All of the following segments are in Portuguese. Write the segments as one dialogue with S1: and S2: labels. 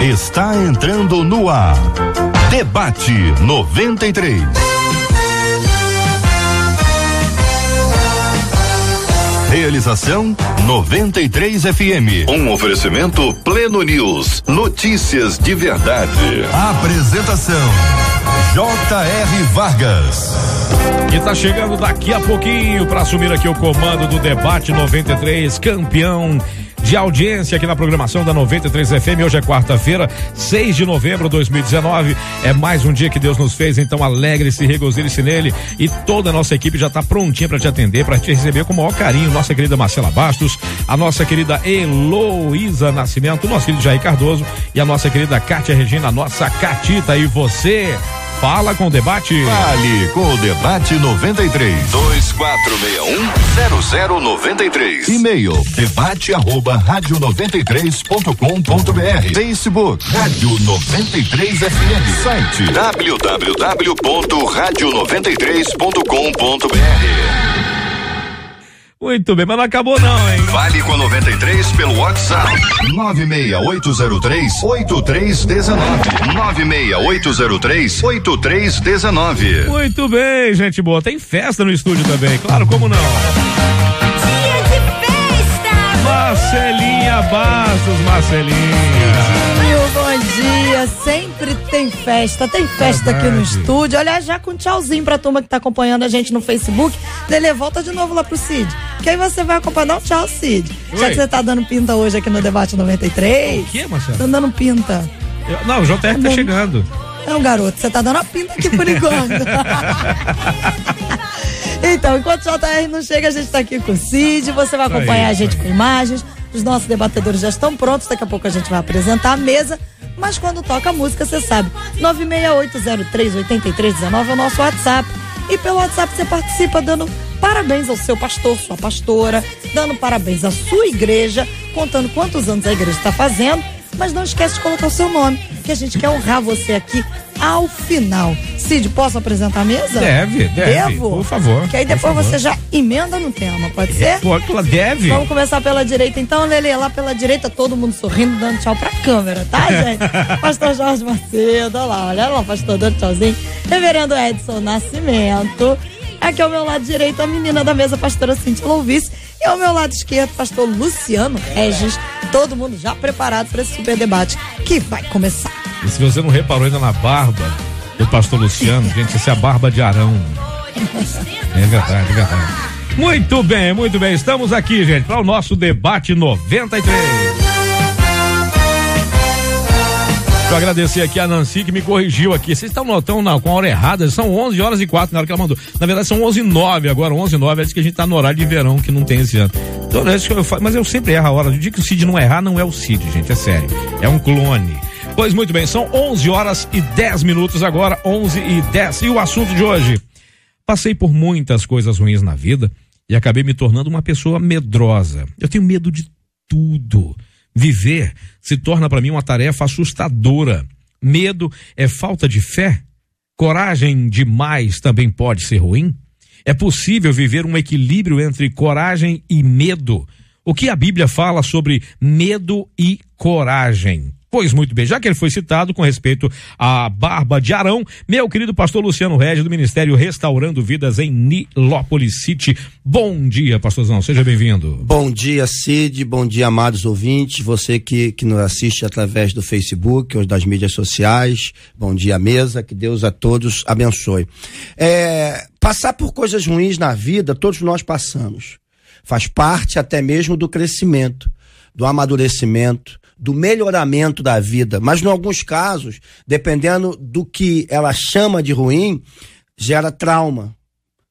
S1: está entrando no ar. Debate 93. Realização 93 FM. Um oferecimento Pleno News. Notícias de verdade. Apresentação J.R. Vargas.
S2: E tá chegando daqui a pouquinho para assumir aqui o comando do debate 93, campeão de audiência aqui na programação da 93 FM. Hoje é quarta-feira, 6 de novembro de 2019. É mais um dia que Deus nos fez, então alegre-se, regozile-se nele. E toda a nossa equipe já está prontinha para te atender, para te receber com o maior carinho. Nossa querida Marcela Bastos, a nossa querida Heloísa Nascimento, o nosso querido Jair Cardoso e a nossa querida Kátia Regina, a nossa Catita. E você? Fala com o debate.
S1: Fale com o debate 93 2461 E-mail debate arroba rádio 93.com.br Facebook Rádio 93 FM Site www.radio93.com.br
S2: muito bem, mas não acabou não, hein?
S1: Vale com a 93 pelo WhatsApp. 96803 8319. 96803 8319.
S2: Muito bem, gente boa. Tem festa no estúdio também, claro, como não?
S3: Dia de festa!
S2: Marcelinha Bastos, Marcelinha.
S3: Bom dia, sempre tem festa, tem festa aqui no estúdio. Aliás, já com tchauzinho pra turma que tá acompanhando a gente no Facebook. Lele, volta de novo lá pro Cid. Que aí você vai acompanhar. Não, tchau, Cid. Já
S2: Oi.
S3: que você tá dando pinta hoje aqui no Debate 93.
S2: O quê, Marcelo?
S3: Tá dando pinta.
S2: Eu- não, o JR tá
S3: bom.
S2: chegando.
S3: Não, garoto, você tá dando a pinta aqui por enquanto. então, enquanto o JR não chega, a gente tá aqui com o Cid. Você vai
S2: Isso aí,
S3: acompanhar a gente com imagens. Os nossos debatedores já estão prontos. Daqui a pouco a gente vai apresentar a mesa. Mas quando toca a música, você sabe. 968038319 é o nosso WhatsApp. E pelo WhatsApp você participa dando parabéns ao seu pastor, sua pastora, dando parabéns à sua igreja, contando quantos anos a igreja está fazendo. Mas não esquece de colocar o seu nome, que a gente quer honrar você aqui ao final. Cid, posso apresentar a mesa?
S2: Deve, deve,
S3: Devo?
S2: por favor,
S3: Que aí depois você já emenda no tema, pode ser?
S2: Pô, ela deve.
S3: Vamos começar pela direita então, Lele, lá pela direita, todo mundo sorrindo, dando tchau pra câmera, tá, gente? pastor Jorge Macedo, olha lá, olha lá, pastor dando tchauzinho. Reverendo Edson Nascimento. Aqui ao meu lado direito, a menina da mesa, pastora Cintia Louvis. E ao meu lado esquerdo, pastor Luciano Regis. Todo mundo já preparado para esse super debate que vai começar.
S2: E se você não reparou ainda na barba do pastor Luciano, gente, essa é a barba de Arão. É verdade, é verdade. Muito bem, muito bem. Estamos aqui, gente, para o nosso debate 93. Deixa eu agradecer aqui a Nancy que me corrigiu aqui. Vocês estão notando não, com a hora errada? São 11 horas e 4 na hora que ela mandou. Na verdade, são 11 e 9 agora, 11 e 9. É diz que a gente tá no horário de verão que não tem esse ano. Então, é isso que eu falo, mas eu sempre erro a hora. O dia que o Cid não errar, não é o Cid, gente. É sério. É um clone. Pois muito bem, são 11 horas e 10 minutos agora, 11 e 10. E o assunto de hoje? Passei por muitas coisas ruins na vida e acabei me tornando uma pessoa medrosa. Eu tenho medo de tudo. Viver se torna para mim uma tarefa assustadora. Medo é falta de fé? Coragem demais também pode ser ruim? É possível viver um equilíbrio entre coragem e medo? O que a Bíblia fala sobre medo e coragem? Pois muito bem, já que ele foi citado com respeito à barba de Arão, meu querido pastor Luciano Regis, do Ministério Restaurando Vidas em Nilópolis City. Bom dia, pastorzão, seja bem-vindo.
S4: Bom dia, Cid. Bom dia, amados ouvintes. Você que, que nos assiste através do Facebook ou das mídias sociais. Bom dia, mesa. Que Deus a todos abençoe. É, passar por coisas ruins na vida, todos nós passamos. Faz parte até mesmo do crescimento, do amadurecimento, do melhoramento da vida. Mas, em alguns casos, dependendo do que ela chama de ruim, gera trauma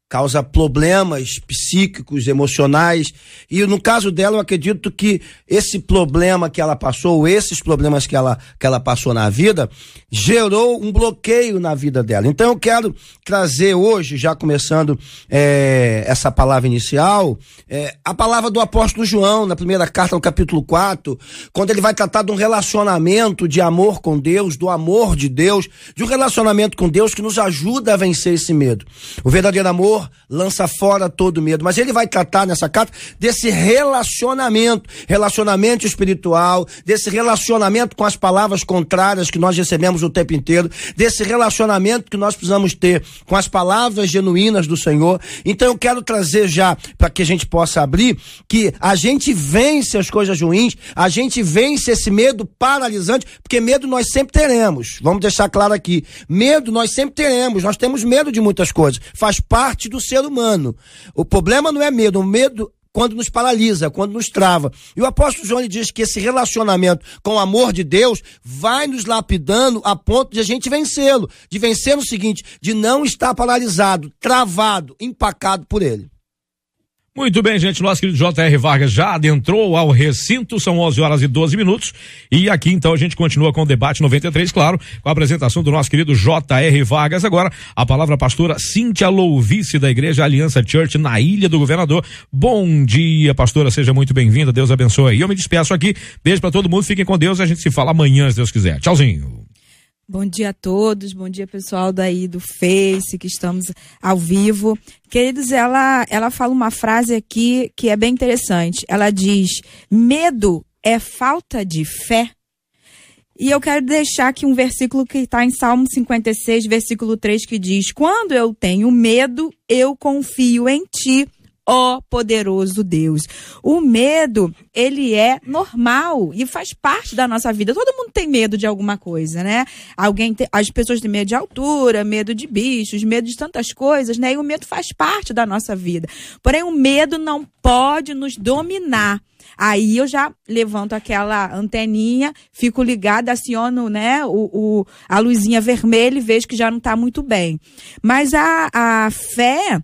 S4: causa problemas psíquicos, emocionais. E no caso dela, eu acredito que esse problema que ela passou, ou esses problemas que ela, que ela passou na vida, gerou um bloqueio na vida dela. Então eu quero trazer hoje, já começando eh, essa palavra inicial, eh, a palavra do apóstolo João, na primeira carta, no capítulo 4, quando ele vai tratar de um relacionamento de amor com Deus, do amor de Deus, de um relacionamento com Deus que nos ajuda a vencer esse medo. O verdadeiro amor amor lança fora todo medo. Mas ele vai tratar nessa carta desse relacionamento, relacionamento espiritual, desse relacionamento com as palavras contrárias que nós recebemos o tempo inteiro, desse relacionamento que nós precisamos ter com as palavras genuínas do Senhor. Então eu quero trazer já, para que a gente possa abrir, que a gente vence as coisas ruins, a gente vence esse medo paralisante, porque medo nós sempre teremos. Vamos deixar claro aqui. Medo nós sempre teremos, nós temos medo de muitas coisas. Faz parte do ser humano. O problema não é medo, o medo quando nos paralisa, quando nos trava. E o apóstolo João diz que esse relacionamento com o amor de Deus vai nos lapidando a ponto de a gente vencê-lo. De vencer no seguinte, de não estar paralisado, travado, empacado por ele.
S2: Muito bem, gente. Nosso querido J.R. Vargas já adentrou ao recinto, são 11 horas e 12 minutos. E aqui então a gente continua com o debate 93, claro, com a apresentação do nosso querido J.R. Vargas. Agora, a palavra a pastora Cíntia Louvice, da Igreja Aliança Church, na Ilha do Governador. Bom dia, pastora, seja muito bem-vinda. Deus abençoe. E eu me despeço aqui. Beijo para todo mundo, fiquem com Deus. A gente se fala amanhã, se Deus quiser. Tchauzinho.
S5: Bom dia a todos, bom dia pessoal daí do Face, que estamos ao vivo. Queridos, ela, ela fala uma frase aqui que é bem interessante. Ela diz: medo é falta de fé. E eu quero deixar aqui um versículo que está em Salmo 56, versículo 3, que diz: Quando eu tenho medo, eu confio em ti ó poderoso Deus. O medo, ele é normal e faz parte da nossa vida. Todo mundo tem medo de alguma coisa, né? Alguém as pessoas têm medo de altura, medo de bichos, medo de tantas coisas, né? E o medo faz parte da nossa vida. Porém, o medo não pode nos dominar. Aí eu já levanto aquela anteninha, fico ligada, aciono né, o, o, a luzinha vermelha e vejo que já não está muito bem. Mas a, a fé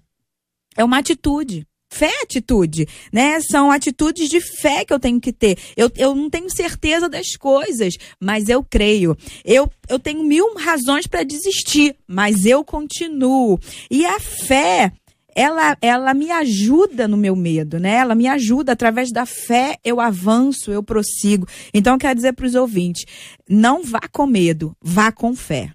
S5: é uma atitude. Fé é atitude, né? São atitudes de fé que eu tenho que ter. Eu, eu não tenho certeza das coisas, mas eu creio. Eu, eu tenho mil razões para desistir, mas eu continuo. E a fé, ela, ela me ajuda no meu medo, né? Ela me ajuda através da fé, eu avanço, eu prossigo. Então, eu quero dizer para os ouvintes: não vá com medo, vá com fé.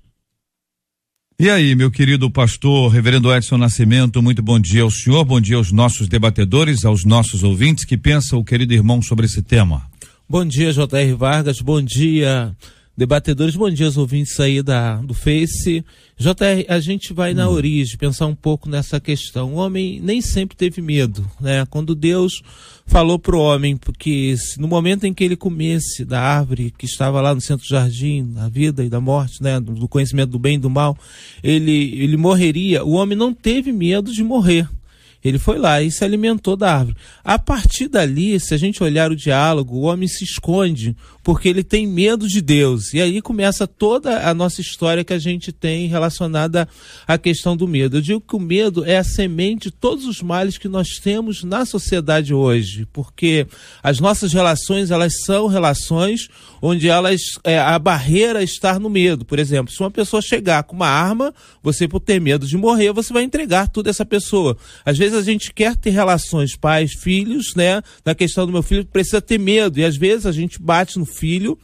S6: E aí, meu querido pastor, reverendo Edson Nascimento, muito bom dia ao senhor, bom dia aos nossos debatedores, aos nossos ouvintes. Que pensa o querido irmão sobre esse tema?
S7: Bom dia, J.R. Vargas, bom dia, debatedores, bom dia aos ouvintes aí da, do Face. JR, a gente vai na hum. origem, pensar um pouco nessa questão. O homem nem sempre teve medo, né? Quando Deus falou para o homem porque no momento em que ele comesse da árvore que estava lá no centro do jardim, da vida e da morte, né, do conhecimento do bem e do mal, ele, ele morreria. O homem não teve medo de morrer. Ele foi lá e se alimentou da árvore. A partir dali, se a gente olhar o diálogo, o homem se esconde porque ele tem medo de Deus. E aí começa toda a nossa história que a gente tem relacionada à questão do medo. Eu digo que o medo é a semente de todos os males que nós temos na sociedade hoje, porque as nossas relações, elas são relações onde elas é, a barreira está no medo. Por exemplo, se uma pessoa chegar com uma arma, você por ter medo de morrer, você vai entregar tudo a essa pessoa. Às vezes a gente quer ter relações pais, filhos, né? Na questão do meu filho precisa ter medo e às vezes a gente bate no filho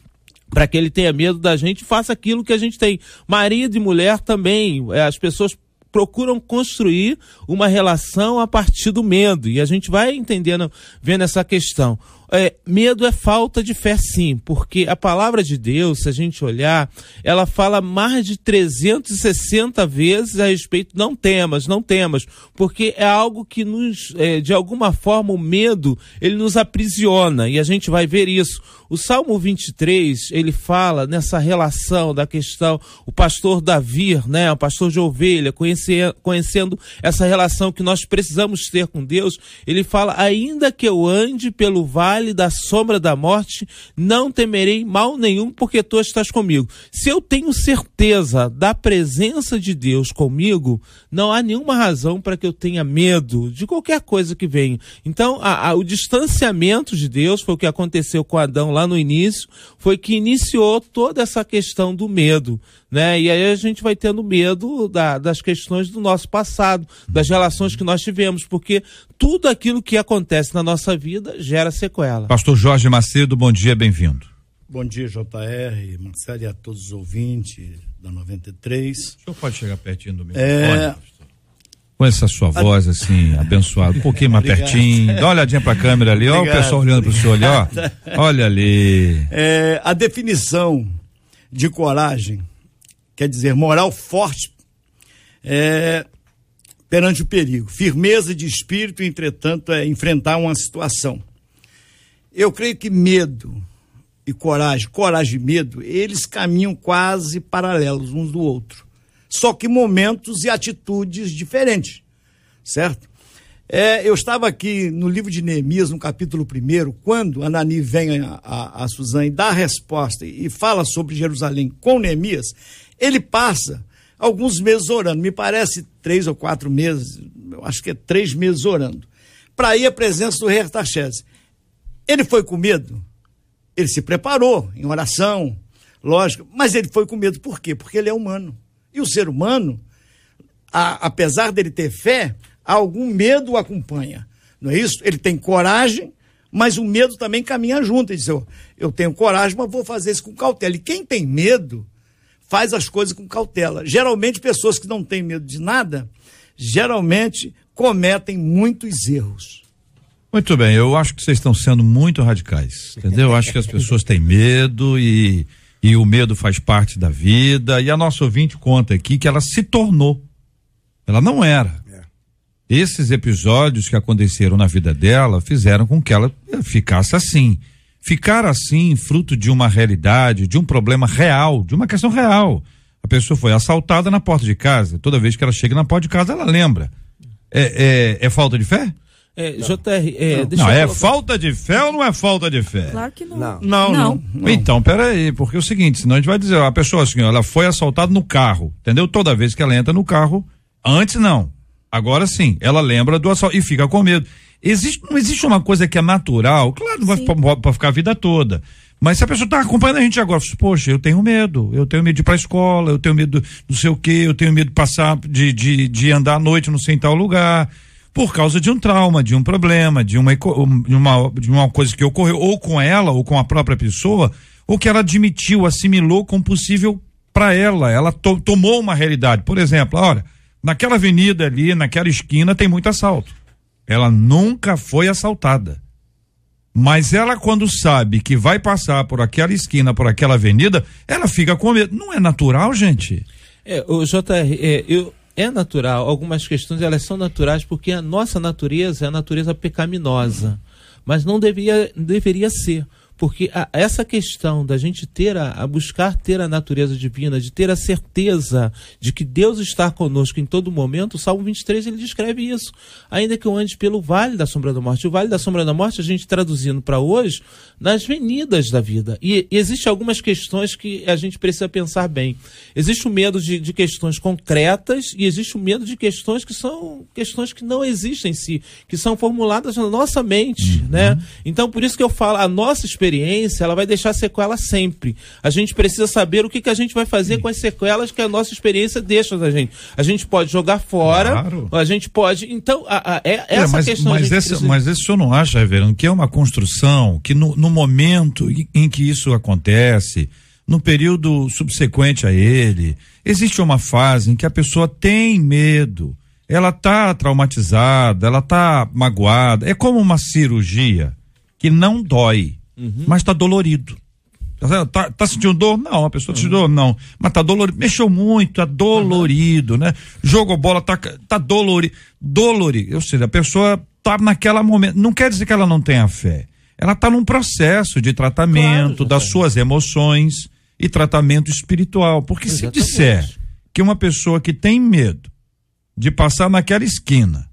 S7: para que ele tenha medo da gente faça aquilo que a gente tem. Marido e mulher também, é, as pessoas procuram construir uma relação a partir do medo. E a gente vai entendendo, vendo essa questão. É, medo é falta de fé, sim, porque a palavra de Deus, se a gente olhar, ela fala mais de 360 vezes a respeito, não temas, não temas, porque é algo que nos, é, de alguma forma, o medo, ele nos aprisiona, e a gente vai ver isso. O Salmo 23, ele fala nessa relação da questão, o pastor Davi, né, o pastor de ovelha, conhecendo essa relação que nós precisamos ter com Deus, ele fala, ainda que eu ande pelo vale vale da sombra da morte, não temerei mal nenhum, porque tu estás comigo. Se eu tenho certeza da presença de Deus comigo, não há nenhuma razão para que eu tenha medo de qualquer coisa que venha. Então, a, a, o distanciamento de Deus foi o que aconteceu com Adão lá no início, foi que iniciou toda essa questão do medo. Né? E aí a gente vai tendo medo da, das questões do nosso passado, das relações que nós tivemos, porque tudo aquilo que acontece na nossa vida gera sequela.
S6: Pastor Jorge Macedo, bom dia, bem-vindo.
S8: Bom dia, JR, Marcelo e a todos os ouvintes da 93.
S6: O senhor pode chegar pertinho do meu
S8: é...
S6: com essa sua voz assim, abençoada, um pouquinho mais
S8: Obrigado.
S6: pertinho. Dá uma olhadinha pra câmera ali, ó, o
S8: Obrigado,
S6: pessoal olhando pro senhor ali, ó. Olha ali.
S8: É, a definição de coragem quer dizer moral forte é, perante o perigo, firmeza de espírito, entretanto, é enfrentar uma situação. Eu creio que medo e coragem, coragem e medo, eles caminham quase paralelos uns do outro. Só que momentos e atitudes diferentes, certo? É, eu estava aqui no livro de Neemias, no capítulo 1, quando Anani vem a, a, a Suzane dá a resposta e fala sobre Jerusalém com Neemias, ele passa alguns meses orando, me parece três ou quatro meses, eu acho que é três meses orando, para ir à presença do rei Artaxerxes. Ele foi com medo? Ele se preparou em oração, lógico, mas ele foi com medo por quê? Porque ele é humano. E o ser humano, a, apesar dele ter fé, algum medo o acompanha. Não é isso? Ele tem coragem, mas o medo também caminha junto. Ele diz, eu, eu tenho coragem, mas vou fazer isso com cautela. E quem tem medo faz as coisas com cautela. Geralmente, pessoas que não têm medo de nada, geralmente cometem muitos erros.
S6: Muito bem, eu acho que vocês estão sendo muito radicais, entendeu? Eu acho que as pessoas têm medo e, e o medo faz parte da vida. E a nossa ouvinte conta aqui que ela se tornou. Ela não era. Esses episódios que aconteceram na vida dela fizeram com que ela ficasse assim. Ficar assim, fruto de uma realidade, de um problema real, de uma questão real. A pessoa foi assaltada na porta de casa. Toda vez que ela chega na porta de casa, ela lembra. É, é, é falta de fé?
S7: É, JR, é, deixa
S6: não,
S7: eu
S6: é
S7: colocar-
S6: falta de fé ou não é falta de fé?
S5: Claro que não.
S4: Não.
S8: Não,
S5: Não.
S8: não.
S6: Então, peraí, porque é o seguinte, senão a gente vai dizer, ó, a pessoa assim, ó, ela foi assaltada no carro, entendeu? Toda vez que ela entra no carro, antes não. Agora sim, ela lembra do assalto e fica com medo. Existe, não existe uma coisa que é natural, claro, não vai
S5: Sim.
S6: pra, pra ficar a vida toda. Mas se a pessoa tá acompanhando a gente agora, poxa, eu tenho medo, eu tenho medo de ir pra escola, eu tenho medo do sei o quê, eu tenho medo de passar, de, de, de andar à noite não sei em tal lugar, por causa de um trauma, de um problema, de uma, de uma, de uma coisa que ocorreu, ou com ela, ou com a própria pessoa, ou que ela admitiu, assimilou como possível para ela. Ela to- tomou uma realidade. Por exemplo, olha, naquela avenida ali, naquela esquina, tem muito assalto. Ela nunca foi assaltada. Mas ela, quando sabe que vai passar por aquela esquina, por aquela avenida, ela fica com medo. Não é natural, gente?
S7: É, o JR, é, eu, é natural, algumas questões elas são naturais porque a nossa natureza é a natureza pecaminosa, mas não deveria, deveria ser. Porque a- essa questão da gente ter a, a buscar ter a natureza divina, de ter a certeza de que Deus está conosco em todo momento, o Salmo 23 ele descreve isso. Ainda que eu ande pelo vale da sombra da morte. O vale da sombra da morte, a gente traduzindo para hoje, nas venidas da vida. E, e existem algumas questões que a gente precisa pensar bem. Existe o medo de, de questões concretas e existe o medo de questões que são questões que não existem em si, que são formuladas na nossa mente, né? Então, por isso que eu falo, a nossa experiência, ela vai deixar sequela sempre. A gente precisa saber o que, que a gente vai fazer com as sequelas que a nossa experiência deixa da gente. A gente pode jogar fora,
S6: Claro.
S7: a gente pode. Então, a- a- é,
S6: É,
S7: essa
S6: mas,
S7: questão.
S6: mas, esse,
S7: precisa-
S6: mas esse senhor não acha, reverendo, que é uma construção que no, no momento em- em que isso acontece, no período subsequente a ele, existe uma fase em que a pessoa tem medo, ela tá traumatizada, ela tá magoada, é como uma cirurgia que não dói, mas tá dolorido. Tá? Tá- tá sentindo dor? Não, a pessoa tá sentindo dor? Não. Mas tá dolorido. Mexeu muito, tá dolorido, né? Jogou bola, tá, tá dolorido. Dolorido. Ou seja, a pessoa tá naquela momento. Não quer dizer que ela não tenha fé. Ela tá num processo de tratamento
S7: Claro,
S6: das suas emoções e tratamento espiritual. Porque se
S7: Exatamente.
S6: disser que uma pessoa que tem medo de passar naquela esquina,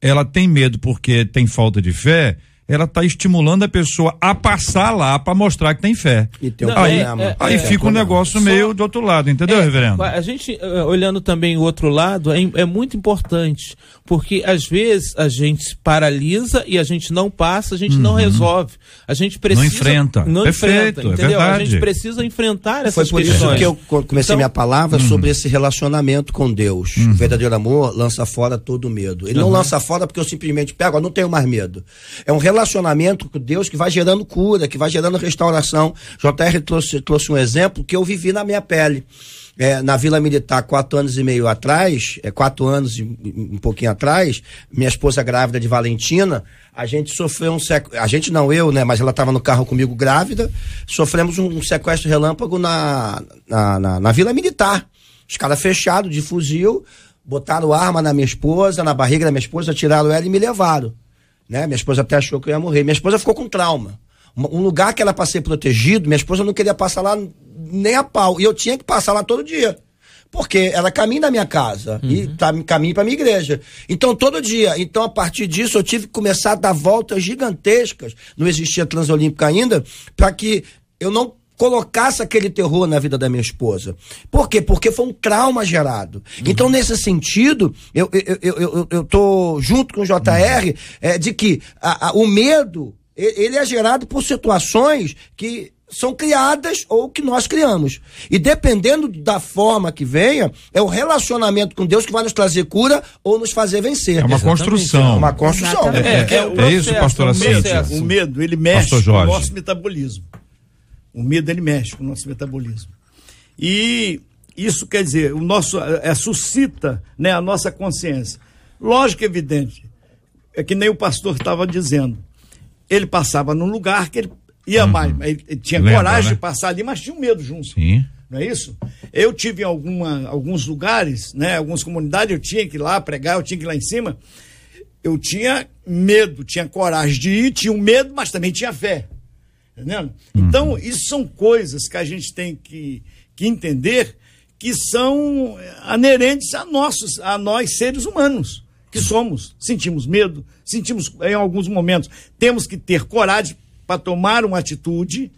S6: ela tem medo porque tem falta de fé, ela está estimulando a pessoa a passar lá para mostrar que tem fé.
S4: E tem um
S7: Não,
S6: aí
S4: problema.
S7: é-
S6: aí
S7: é,
S6: fica um
S4: problema.
S6: negócio
S7: Só-
S6: meio do outro lado, entendeu,
S7: É,
S6: reverendo?
S7: A gente, eh, olhando também o outro lado, é, é muito importante, porque às vezes a gente se paralisa e a gente não passa, a gente não resolve. A gente precisa.
S6: Uhum. enfrenta.
S7: Não
S6: Perfeito,
S7: enfrenta,
S6: é
S7: entendeu? A
S6: verdade.
S7: gente precisa enfrentar essas
S4: Foi por
S7: questões.
S4: isso que eu co- comecei
S7: Então-
S4: minha palavra
S6: Uhum.
S4: sobre esse relacionamento com Deus. O verdadeiro amor lança fora todo medo. Ele não lança fora porque eu simplesmente pego, ó, não tenho mais medo. É um relacionamento com Deus que vai gerando cura, que vai gerando restauração. JR trouxe, trouxe um exemplo que eu vivi na minha pele. É, na Vila Militar, quatro anos e meio atrás, é, quatro anos e um pouquinho atrás, minha esposa grávida de Valentina, a gente sofreu um sequestro, a gente não, eu, né, mas ela estava no carro comigo grávida, sofremos um sequestro relâmpago na, na, na, na Vila Militar. Os caras fechados, de fuzil, botaram arma na minha esposa, na barriga da minha esposa, tiraram ela e me levaram. Né? Minha esposa até achou que eu ia morrer. Minha esposa ficou com trauma. Um lugar que ela para ser protegido, minha esposa não queria passar lá nem a pau. E eu tinha que passar lá todo dia. Porque era caminho da minha casa uhum. e tá, caminho para minha igreja. Então, todo dia. Então, a partir disso, eu tive que começar a dar voltas gigantescas. Não existia Transolímpica ainda, para que eu não colocasse aquele terror na vida da minha esposa. Por quê? Porque foi um trauma gerado. Uhum. Então, nesse sentido, eu, eu, eu, eu, eu tô junto com o JR uhum. é, de que a, a, o medo, ele é gerado por situações que são criadas ou que nós criamos. E dependendo da forma que venha, é o relacionamento com Deus que vai nos trazer cura ou nos fazer vencer.
S6: É uma Exatamente. construção. É
S4: uma construção.
S6: É, é, é, é isso, pastora Cíntia.
S8: O medo, ele mexe com o nosso metabolismo. O medo ele mexe com o nosso metabolismo. E isso quer dizer, o nosso é, suscita né, a nossa consciência. Lógico, evidente, é que nem o pastor estava dizendo. Ele passava num lugar que ele ia uhum. mais, ele, ele tinha Lembra, coragem né? de passar ali, mas tinha um medo junto.
S6: Sim.
S8: Não é isso? Eu tive em alguma, alguns lugares, né, algumas comunidades, eu tinha que ir lá pregar, eu tinha que ir lá em cima. Eu tinha medo, tinha coragem de ir, tinha um medo, mas também tinha fé. Entendendo? Uhum. Então, isso são coisas que a gente tem que, que entender que são anerentes a, nossos, a nós seres humanos, que somos. Sentimos medo, sentimos em alguns momentos. Temos que ter coragem para tomar uma atitude,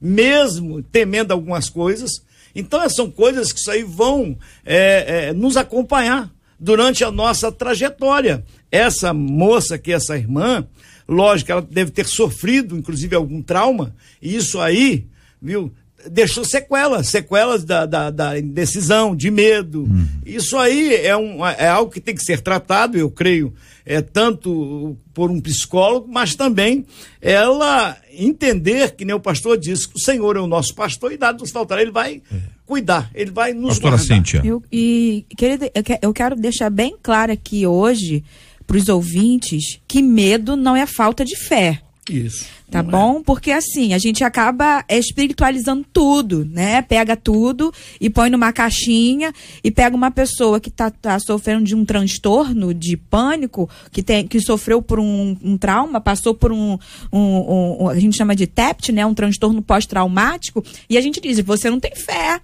S8: mesmo temendo algumas coisas. Então, são coisas que isso aí vão é, é, nos acompanhar durante a nossa trajetória. Essa moça que essa irmã, Lógico, ela deve ter sofrido, inclusive, algum trauma, e isso aí, viu, deixou sequelas, sequelas da, da, da indecisão, de medo. Hum. Isso aí é, um, é algo que tem que ser tratado, eu creio, é tanto por um psicólogo, mas também ela entender, que nem o pastor disse, que o Senhor é o nosso pastor e dado nos faltará, ele vai é. cuidar, ele vai nos
S6: Pastora guardar. Cíntia.
S5: Eu, e, querida, eu quero deixar bem claro aqui hoje para os ouvintes que medo não é falta de fé.
S8: Isso.
S5: Tá bom? É. Porque assim, a gente acaba espiritualizando tudo, né? Pega tudo e põe numa caixinha e pega uma pessoa que tá, tá sofrendo de um transtorno, de pânico, que, tem, que sofreu por um, um trauma, passou por um, um, um, A gente chama de TEPT, né? Um transtorno pós-traumático, e a gente diz: você não tem fé.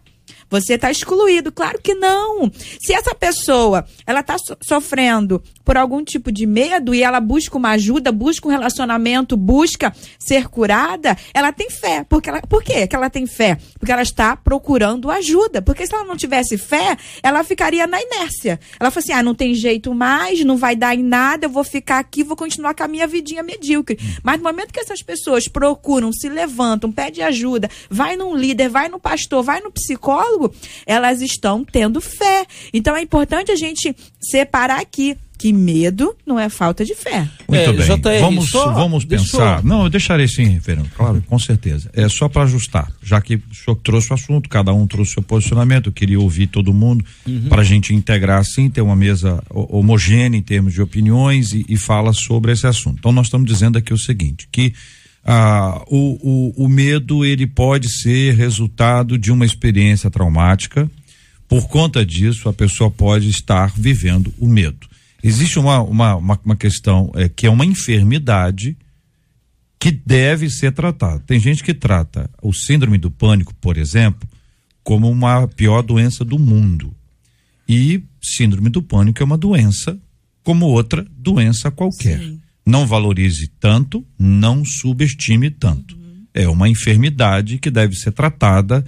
S5: Você está excluído. Claro que não. Se essa pessoa ela está so sofrendo por algum tipo de medo e ela busca uma ajuda, busca um relacionamento, busca ser curada, ela tem fé. Porque ela, por quê que ela tem fé? Porque ela está procurando ajuda. Porque se ela não tivesse fé, ela ficaria na inércia. Ela fala assim: ah, não tem jeito mais, não vai dar em nada, eu vou ficar aqui, vou continuar com a minha vidinha medíocre. Mas no momento que essas pessoas procuram, se levantam, pedem ajuda, vai num líder, vai no pastor, vai no psicólogo, elas estão tendo fé. Então é importante a gente separar aqui que medo não é falta de fé.
S6: Muito é, bem. JR, vamos só, vamos pensar. Deixou. Não, eu deixarei sim, reverendo. Claro, com certeza. É só para ajustar, já que o senhor trouxe o assunto, cada um trouxe o seu posicionamento, eu queria ouvir todo mundo uhum. para a gente integrar assim, ter uma mesa homogênea em termos de opiniões e, e fala sobre esse assunto. Então nós estamos dizendo aqui o seguinte, que ah, o, o, o medo ele pode ser resultado de uma experiência traumática. Por conta disso, a pessoa pode estar vivendo o medo. Existe uma, uma, uma, uma questão é, que é uma enfermidade que deve ser tratada. Tem gente que trata o síndrome do pânico, por exemplo, como uma pior doença do mundo. E síndrome do pânico é uma doença como outra doença qualquer. Sim não valorize tanto, não subestime tanto. Uhum. É uma enfermidade que deve ser tratada.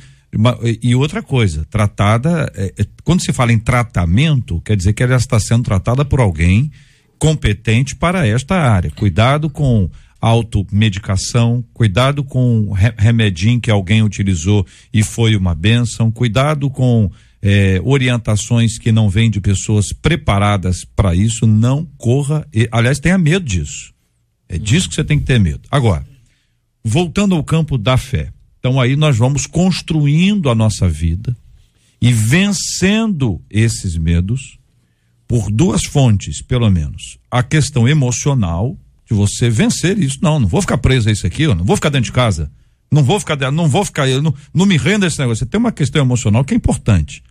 S6: e outra coisa, tratada. É, é, quando se fala em tratamento, quer dizer que ela está sendo tratada por alguém competente para esta área. Cuidado com automedicação, cuidado com remedinho que alguém utilizou e foi uma benção, cuidado com é, orientações que não vêm de pessoas preparadas para isso, não corra. E, aliás, tenha medo disso. É disso que você tem que ter medo. Agora, voltando ao campo da fé. Então aí nós vamos construindo a nossa vida e vencendo esses medos por duas fontes, pelo menos. A questão emocional de você vencer isso. Não, não vou ficar preso a isso aqui, eu não vou ficar dentro de casa. Não vou ficar, não vou ficar, não, não me renda esse negócio. Tem uma questão emocional que é importante.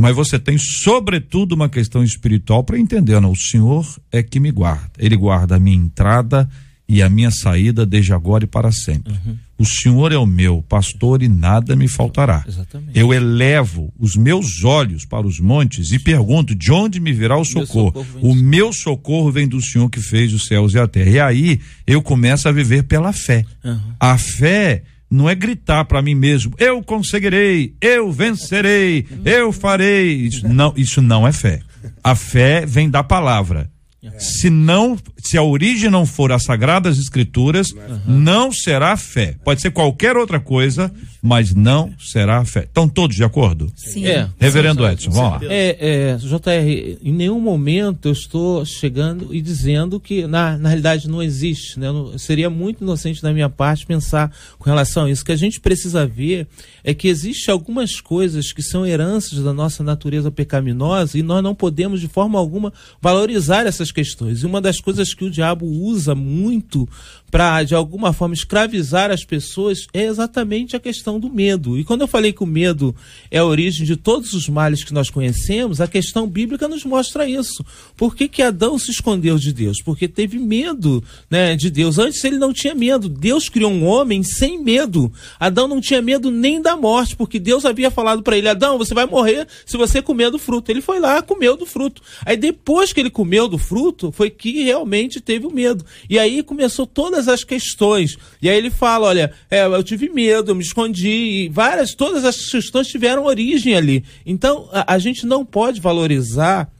S6: Mas você tem, sobretudo, uma questão espiritual para entender, não, o Senhor é que me guarda. Ele guarda a minha entrada e a minha saída desde agora e para sempre. Uhum. O Senhor é o meu pastor e nada me faltará. Exatamente. Eu elevo os meus olhos para os montes e pergunto: de onde me virá o socorro? Meu socorro o meu socorro vem do Senhor que fez os céus e a terra. E aí eu começo a viver pela fé. Uhum. A fé não é gritar para mim mesmo, eu conseguirei, eu vencerei, eu farei. Isso não, isso não é fé. A fé vem da palavra. Se não, se a origem não for as sagradas escrituras, uhum. não será fé. Pode ser qualquer outra coisa, mas não será fé. Estão todos de acordo?
S5: Sim. É.
S6: Reverendo Edson, vamos lá.
S7: É, é, JR, em nenhum momento eu estou chegando e dizendo que na, na realidade não existe. Né? Não, seria muito inocente da minha parte pensar com relação a isso. O que a gente precisa ver é que existe algumas coisas que são heranças da nossa natureza pecaminosa e nós não podemos de forma alguma valorizar essas questões. E uma das coisas que o diabo usa muito para, de alguma forma, escravizar as pessoas é exatamente a questão do medo. E quando eu falei que o medo é a origem de todos os males que nós conhecemos, a questão bíblica nos mostra isso. Por que, que Adão se escondeu de Deus? Porque teve medo né, de Deus. Antes ele não tinha medo. Deus criou um homem sem medo. Adão não tinha medo nem da morte, porque Deus havia falado para ele: Adão, você vai morrer se você comer do fruto. Ele foi lá, comeu do fruto. Aí depois que ele comeu do fruto, foi que realmente teve o medo. E aí começou toda todas as questões. E aí ele fala: olha, é, eu tive medo, eu me escondi, e várias, todas as questões tiveram origem ali. Então, a, a gente não pode valorizar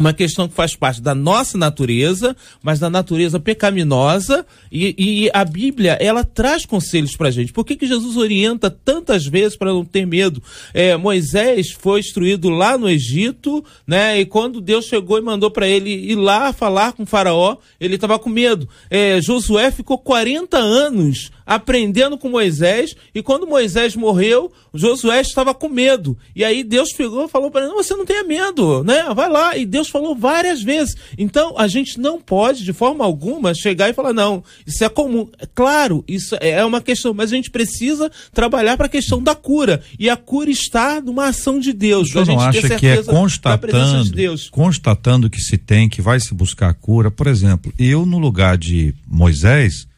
S7: uma questão que faz parte da nossa natureza, mas da natureza pecaminosa, e, e a Bíblia, ela traz conselhos para gente. Por que, que Jesus orienta tantas vezes para não ter medo? É, Moisés foi instruído lá no Egito, né? E quando Deus chegou e mandou para ele ir lá falar com o faraó, ele estava com medo. É, Josué ficou 40 anos aprendendo com Moisés, e quando Moisés morreu, Josué estava com medo. E aí Deus pegou e falou para ele: você não tenha medo, né? Vai lá. E Deus falou várias vezes. Então a gente não pode, de forma alguma, chegar e falar: não, isso é comum. Claro, isso é uma questão, mas a gente precisa trabalhar para a questão da cura. E a cura está numa ação de Deus.
S6: Você não acha que é constatando, de constatando que se tem, que vai se buscar a cura? Por exemplo, eu no lugar de Moisés,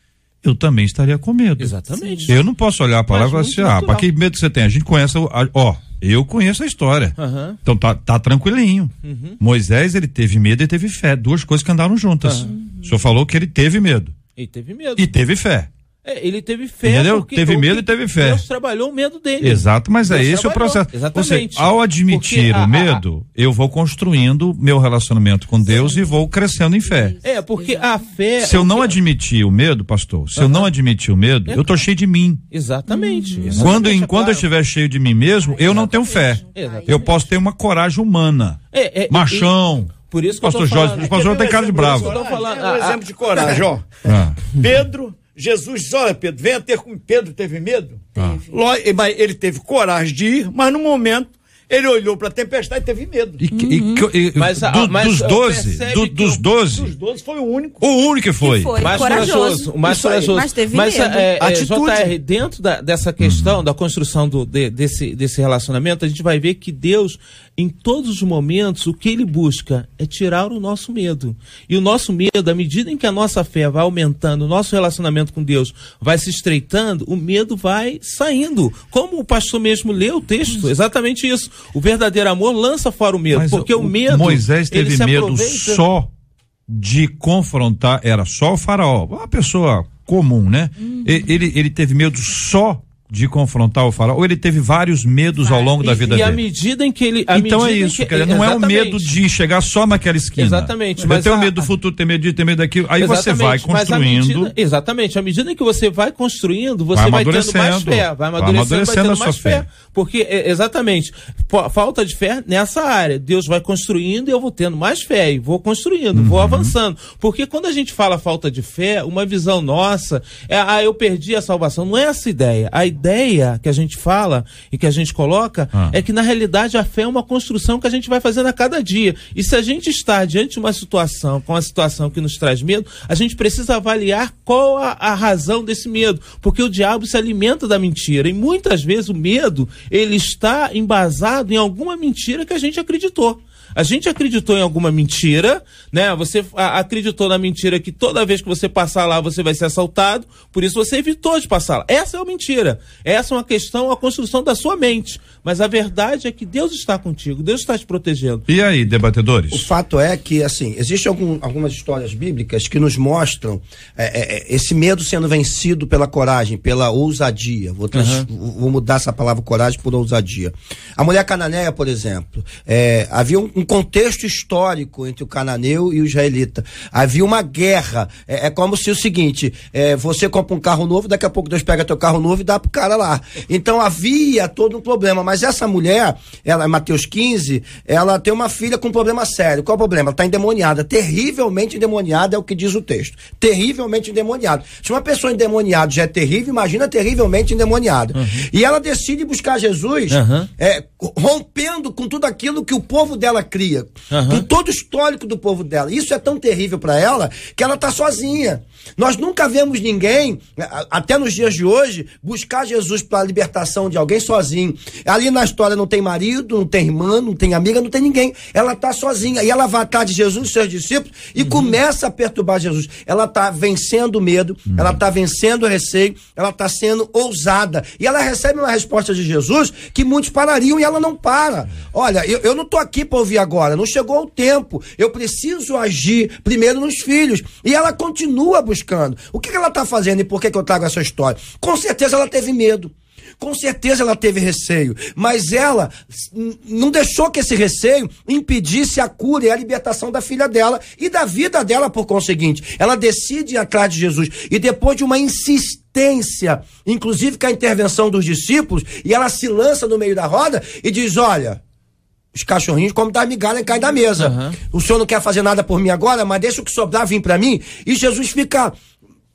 S6: eu também estaria com medo.
S7: Exatamente.
S6: Eu não posso olhar a palavra e falar assim, ah, para que medo você tem? A gente conhece, ó, eu conheço a história. Uhum. Então tá, tá tranquilinho. Uhum. Moisés, ele teve medo e teve fé. Duas coisas que andaram juntas. Uhum. O senhor falou que ele teve medo.
S7: E teve medo.
S6: E teve fé.
S7: É, ele teve fé.
S6: Entendeu? Teve medo e teve fé.
S7: Deus trabalhou o medo dele.
S6: Exato, mas é Deus é esse trabalhou. o processo.
S7: Exatamente.
S6: Você, ao admitir a, o medo, a, a, eu vou construindo meu relacionamento com Deus Sim. e vou crescendo em fé.
S7: É, porque a fé.
S6: Se eu não admitir o medo, pastor, se eu não admitir o medo, é. eu tô cheio de mim.
S7: Exatamente.
S6: Uhum. Quando, enquanto claro. eu estiver cheio de mim mesmo, eu não tenho fé. Exatamente. Eu posso ter uma coragem humana. É, é machão. E,
S7: por isso que
S6: pastor Jorge, o pastor tem cara de bravo.
S8: É um exemplo de coragem, ó. Ah. Pedro Jesus disse: Olha, Pedro, venha ter com Pedro, teve medo? Teve. Mas ele teve coragem de ir, mas no momento ele olhou para a tempestade e teve medo.
S6: E, uhum. e, e, mas, do, mas dos 12, do, dos 12,
S8: dos 12 foi o único.
S6: O único que foi.
S5: Que foi. Mais corajoso.
S7: O mais corajoso. Mas teve mas, medo. É, é, JR, dentro da, dessa questão uhum. da construção do, de, desse, desse relacionamento, a gente vai ver que Deus em todos os momentos, o que ele busca é tirar o nosso medo. E o nosso medo, à medida em que a nossa fé vai aumentando, o nosso relacionamento com Deus vai se estreitando, o medo vai saindo. Como o pastor mesmo leu o texto, exatamente isso. O verdadeiro amor lança fora o medo, Mas porque o, o medo.
S6: Moisés teve medo aproveita... só de confrontar, era só o faraó, uma pessoa comum, né? Uhum. Ele, ele teve medo só de confrontar o faraó, ou ele teve vários medos ao longo da
S7: E-
S6: vida
S7: e, à
S6: dele?
S7: medida em que ele.
S6: Então é
S7: em
S6: isso,
S7: que-
S6: não é o medo de chegar só naquela esquina.
S7: Exatamente,
S6: Eu
S7: mas
S6: tenho
S7: a-
S6: medo do futuro, tenho medo de ter medo daquilo. Aí você vai
S7: mas à
S6: construindo.
S7: medida- exatamente, à medida que você vai construindo, você
S6: Vai
S7: vai, tendo mais fé, vai
S6: Vai
S7: amadurecendo, vai,
S6: amadurecendo
S7: tendo
S6: a sua
S7: mais fé.
S6: fé.
S7: Porque, exatamente, falta de fé nessa área. Deus vai construindo e eu vou tendo mais fé, e vou construindo, vou
S6: Uhum.
S7: avançando. Porque quando a gente fala falta de fé, uma visão nossa é, ah, eu perdi a salvação. Não é essa ideia. A ideia que a gente fala e que a gente coloca
S6: Ah.
S7: é que, na realidade, a fé é uma construção que a gente vai fazendo a cada dia. E se a gente está diante de uma situação, com uma situação que nos traz medo, a gente precisa avaliar qual a, a razão desse medo. Porque o diabo se alimenta da mentira. E muitas vezes o medo, ele está embasado em alguma mentira que a gente acreditou. A gente acreditou em alguma mentira, né? Você a- acreditou na mentira que toda vez que você passar lá você vai ser assaltado, por isso você evitou de passar lá. Essa é uma mentira. Essa é uma questão, a construção da sua mente. Mas a verdade é que Deus está contigo, Deus está te protegendo.
S6: E aí, debatedores?
S4: O fato é que, assim, existem algum- algumas histórias bíblicas que nos mostram é, é, é, esse medo sendo vencido pela coragem, pela ousadia. Vou, trans- vou mudar essa palavra coragem por ousadia. A mulher cananeia, por exemplo, é, havia um, um contexto histórico entre o cananeu e o israelita. Havia uma guerra. É, é como se o seguinte: é, você compra um carro novo, daqui a pouco Deus pega teu carro novo e dá pro cara lá. Então havia todo um problema. Mas essa mulher, ela, Mateus 15, ela tem uma filha com um problema sério. Qual é o problema? Ela está endemoniada, terrivelmente endemoniada, é o que diz o texto. Terrivelmente endemoniada. Se uma pessoa endemoniada já é terrível, imagina terrivelmente endemoniada. E ela decide buscar Jesus,
S7: Uhum.
S4: é, rompendo com tudo aquilo que o povo dela cria,
S7: Uhum.
S4: com todo o histórico do povo dela. Isso é tão terrível para ela que ela está sozinha. Nós nunca vemos ninguém, até nos dias de hoje, buscar Jesus para a libertação de alguém sozinho. Ali na história não tem marido, não tem irmã, não tem amiga, não tem ninguém. Ela está sozinha. E ela vai atrás de Jesus e seus discípulos e começa a perturbar Jesus. Ela está vencendo o medo, ela está vencendo o receio, ela está sendo ousada. E ela recebe uma resposta de Jesus que muitos parariam e ela não para. Olha, eu, eu não estou aqui para ouvir agora, não chegou o tempo. Eu preciso agir primeiro nos filhos. E ela continua buscando. O que, que ela está fazendo e por que, que eu trago essa história? Com certeza ela teve medo. Com certeza ela teve receio, mas ela não deixou que esse receio impedisse a cura e a libertação da filha dela e da vida dela por conseguinte. Ela decide ir atrás de Jesus e depois de uma insistência, inclusive com a intervenção dos discípulos, e ela se lança no meio da roda e diz: Olha, os cachorrinhos comem da migalha e cai da mesa.
S7: Aham.
S4: O senhor não quer fazer nada por mim agora, mas deixa o que sobrar vir para mim. E Jesus fica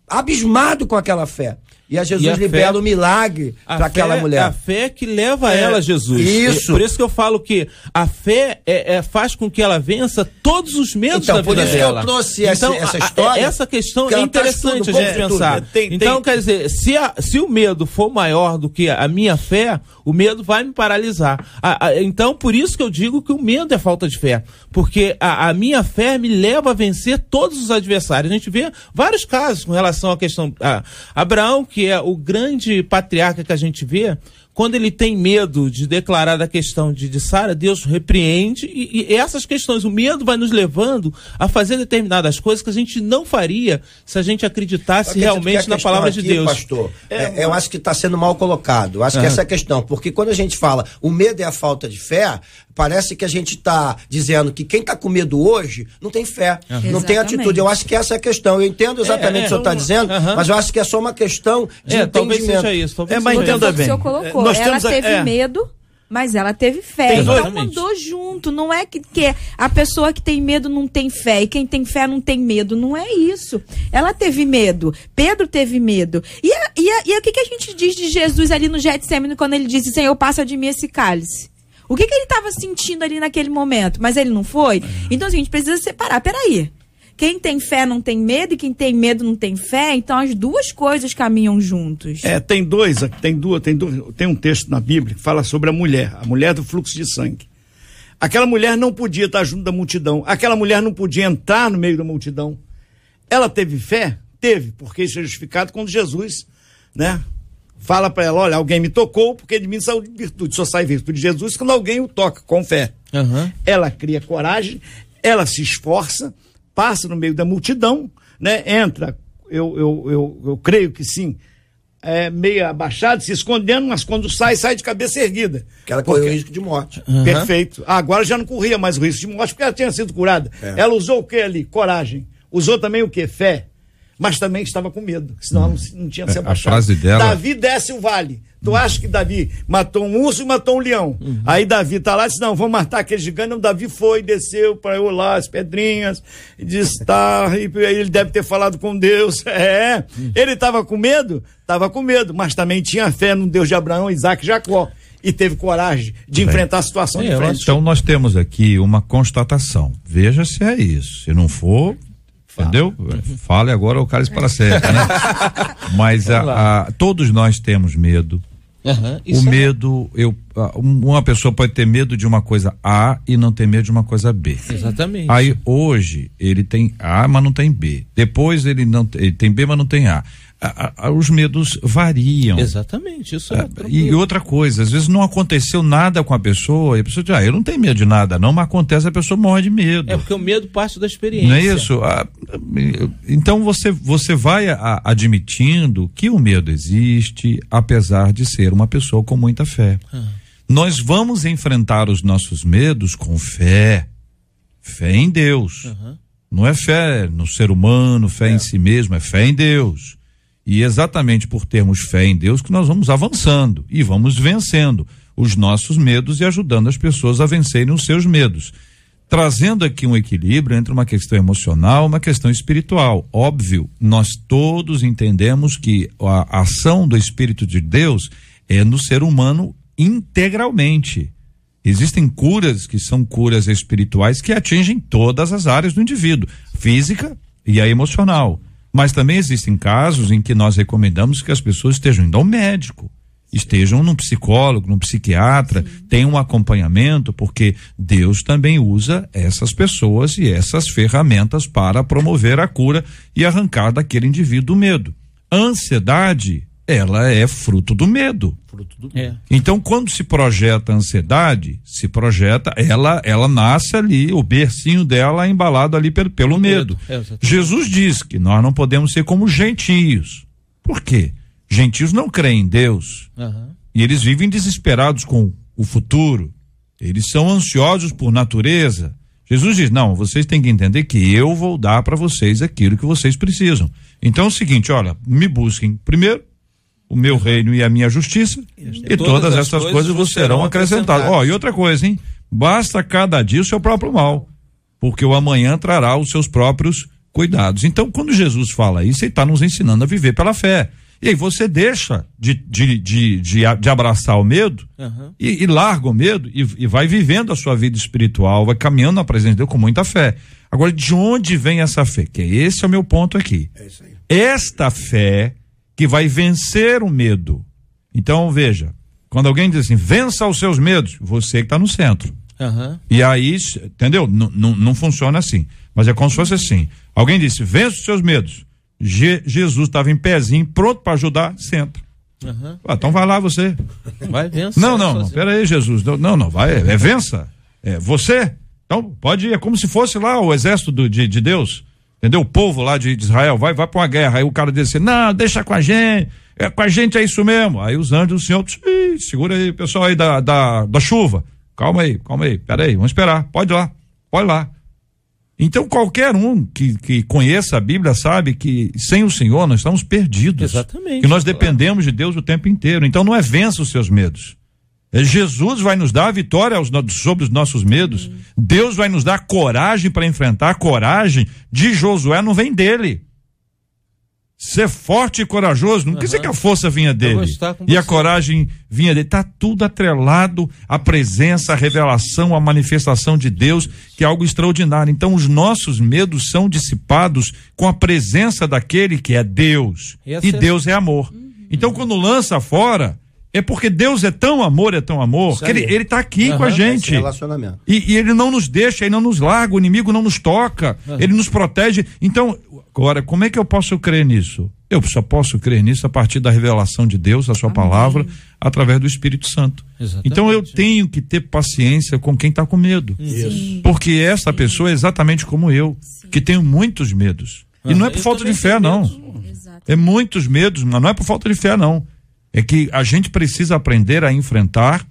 S4: abismado com aquela fé. E a Jesus
S7: E a
S4: libera
S7: fé-
S4: o milagre
S7: A
S4: para aquela mulher.
S7: A fé que leva
S4: É,
S7: ela a Jesus.
S4: isso.
S7: Por isso que eu falo que a fé é, é- faz com que ela vença todos os medos
S4: Então,
S7: da
S4: por
S7: vida
S4: isso que eu
S7: dela.
S4: trouxe essa-
S7: então,
S4: essa
S7: a- a-
S4: história,
S7: essa questão
S4: que
S7: é
S4: traz
S7: interessante
S4: tudo,
S7: a gente pensar.
S8: tudo. Tem-
S7: então,
S8: tem-
S7: quer dizer, se, a- se o medo for maior do que a minha fé, o medo vai me paralisar. A- a- então, por isso que eu digo que o medo é falta de fé. Porque a, a minha fé me leva a vencer todos os adversários. A gente vê vários casos com relação à questão. A Abraão, que é o grande patriarca que a gente vê, quando ele tem medo de declarar da questão de, de Sara, Deus repreende e, e essas questões, o medo vai nos levando a fazer determinadas coisas que a gente não faria se a gente acreditasse
S4: Acredito que
S7: realmente na palavra de
S4: aqui,
S7: Deus.
S4: Pastor, é, eu acho que está sendo mal colocado. Acho que
S7: Aham.
S4: essa é a questão. Porque quando a gente fala o medo é a falta de fé, parece que a gente está dizendo que quem está com medo hoje não tem fé, não tem
S5: Exatamente.
S4: atitude. Eu acho que essa é a questão. Eu entendo exatamente
S7: É, é,
S4: o que o senhor está
S7: um-
S4: dizendo,
S7: aham.
S4: mas eu acho que é só uma questão de
S7: É, talvez
S4: entendimento.
S7: seja isso. Talvez
S8: É, mas entenda
S7: isso.
S5: Foi o que o
S8: bem.
S5: senhor colocou.
S8: Nós
S5: ela
S8: temos a-
S5: teve
S8: é.
S5: medo, mas ela teve fé.
S8: Tem
S5: então
S7: dois.
S5: andou junto. Não é que, que a pessoa que tem medo não tem fé e quem tem fé não tem medo. Não é isso. Ela teve medo. Pedro teve medo. E, a- e, a- e o que, que a gente diz de Jesus ali no Getsemane quando ele disse, Senhor, passa de mim esse cálice? O que, que ele estava sentindo ali naquele momento? Mas ele não foi? Então, assim, a gente precisa separar. Peraí. Quem tem fé não tem medo e quem tem medo não tem fé. Então, as duas coisas caminham juntos.
S8: É, tem dois, tem duas, tem duas, tem um texto na Bíblia que fala sobre a mulher, a mulher do fluxo de sangue. Aquela mulher não podia estar junto da multidão, aquela mulher não podia entrar no meio da multidão. Ela teve fé? Teve, porque isso é justificado quando Jesus, né, fala para ela, olha, alguém me tocou, porque de mim saiu virtude, só sai virtude de Jesus quando alguém o toca com fé.
S7: Aham.
S8: Ela cria coragem, ela se esforça, passa no meio da multidão, né? Entra, eu, eu, eu, eu creio que sim, é, meio abaixado, se escondendo, mas quando sai, sai de cabeça erguida.
S4: Que ela correu risco de morte.
S8: Perfeito. Agora já não corria mais o risco de morte porque ela tinha sido curada.
S4: É.
S8: Ela usou o que ali? Coragem. Usou também o que? Fé. Mas também estava com medo, senão ela não, não tinha se
S6: É, a
S8: abaixado.
S6: frase dela-
S8: Davi desce o vale. Tu acha que Davi matou um urso e matou um leão? Aí Davi tá lá e disse: Não, vamos matar aquele gigante. Não, Davi foi, desceu para olhar as pedrinhas, e disse: Tá, e aí ele deve ter falado com Deus. É, ele estava com medo? Estava com medo, mas também tinha fé no Deus de Abraão, Isaac e Jacó. E teve coragem de enfrentar a situação de frente.
S6: Então nós temos aqui uma constatação. Veja se é isso. Se não for, entendeu? Fale agora o cálice para sempre, né? Mas a- a- todos nós temos medo.
S7: Aham,
S6: O
S7: é-
S6: medo, eu, um- uma pessoa pode ter medo de uma coisa A e não ter medo de uma coisa B.
S7: Exatamente.
S6: Aí hoje ele tem A, mas não tem B. Depois ele não tem- ele tem B, mas não tem A. A- a- os medos variam.
S7: Exatamente, isso é.
S6: Ah, E outra coisa, às vezes não aconteceu nada com a pessoa, e a pessoa diz, ah, eu não tenho medo de nada, não, mas acontece, a pessoa morre de medo.
S7: É porque o medo parte da experiência.
S6: Não é isso? Ah, então você, você vai a- admitindo que o medo existe, apesar de ser uma pessoa com muita fé. Nós vamos enfrentar os nossos medos com fé. Fé em Deus. Não é fé no ser humano, fé em si mesmo, é fé em Deus. E exatamente por termos fé em Deus que nós vamos avançando e vamos vencendo os nossos medos e ajudando as pessoas a vencerem os seus medos. Trazendo aqui um equilíbrio entre uma questão emocional e uma questão espiritual. Óbvio, nós todos entendemos que a ação do Espírito de Deus é no ser humano integralmente. Existem curas que são curas espirituais que atingem todas as áreas do indivíduo, física e a emocional. Mas também existem casos em que nós recomendamos que as pessoas estejam indo ao médico, estejam num psicólogo, num psiquiatra, tenham um acompanhamento, porque Deus também usa essas pessoas e essas ferramentas para promover a cura e arrancar daquele indivíduo o medo. Ansiedade, ela é fruto do medo.
S7: É.
S6: Então, quando se projeta a ansiedade, se projeta, ela ela nasce ali, o bercinho dela é embalado ali pelo, pelo medo.
S7: medo, é.
S6: Jesus diz que nós não podemos ser como gentios. Por quê? Gentios não creem em Deus
S7: Aham.
S6: e eles vivem desesperados com o futuro. Eles são ansiosos por natureza. Jesus diz: Não, vocês têm que entender que eu vou dar para vocês aquilo que vocês precisam. Então é o seguinte: olha, me busquem primeiro o meu reino e a minha justiça, e todas, essas coisas, vos serão acrescentadas. Ó, e outra coisa, hein? Basta cada dia o seu próprio mal, porque o amanhã trará os seus próprios cuidados. Então, quando Jesus fala isso, ele está nos ensinando a viver pela fé. E aí você deixa de, de, de, de, de abraçar o medo
S7: Aham.
S6: e, e larga o medo e, e vai vivendo a sua vida espiritual, vai caminhando na presença de Deus com muita fé. Agora, de onde vem essa fé? Que esse é o meu ponto aqui.
S4: É isso aí.
S6: Esta fé que vai vencer o medo. Então, veja, quando alguém diz assim, vença os seus medos, você que está no centro.
S7: Aham.
S6: E aí, entendeu? N- não funciona assim. Mas é como se fosse assim. Alguém disse, vença os seus medos. Je- Jesus estava em pezinho, pronto para ajudar, senta.
S7: Aham.
S6: Ah, então vai lá você.
S7: Vai vencer.
S6: Não, não, não. Pera aí, Jesus. Não, não, vai. É vença. É você. Então, pode ir. É como se fosse lá o exército do- de, de Deus. Entendeu? O povo lá de, de Israel vai, vai pra uma guerra. Aí o cara diz assim: não, deixa com a gente. É, com a gente é isso mesmo. Aí os anjos do Senhor, "Ih, segura aí, pessoal aí da, da, da chuva. Calma aí, calma aí. Pera aí, vamos esperar. Pode ir lá. Pode ir lá. Então, qualquer um que, que conheça a Bíblia sabe que sem o Senhor nós estamos perdidos.
S7: Exatamente,
S6: Que nós dependemos de Deus o tempo inteiro. Então, não é vença os seus medos. Jesus vai nos dar a vitória aos sobre os nossos medos. Deus vai nos dar coragem para enfrentar. A coragem de Josué não vem dele. Ser forte e corajoso, não quer dizer que a força vinha dele. E a
S7: você.
S6: coragem vinha dele. Tá tudo atrelado à presença, à revelação, à manifestação de Deus, que é algo extraordinário. Então, os nossos medos são dissipados com a presença daquele que é Deus.
S7: E
S6: E, Deus é amor. Então, quando lança fora, é porque Deus é tão amor, é tão amor, que ele, ele tá aqui com a gente.
S4: Relacionamento.
S6: E, e ele não nos deixa, ele não nos larga, o inimigo não nos toca, ele nos protege. Então, agora, como é que eu posso crer nisso? Eu só posso crer nisso a partir da revelação de Deus, a sua palavra, através do Espírito Santo.
S7: Exatamente.
S6: Então eu tenho que ter paciência com quem está com medo.
S4: Isso.
S6: Porque essa pessoa é exatamente como eu, que tenho muitos medos. E não é por
S7: Eu
S6: falta de fé, não.
S7: medo.
S6: É muitos medos, mas não é por falta de fé, não. É que a gente precisa aprender a enfrentar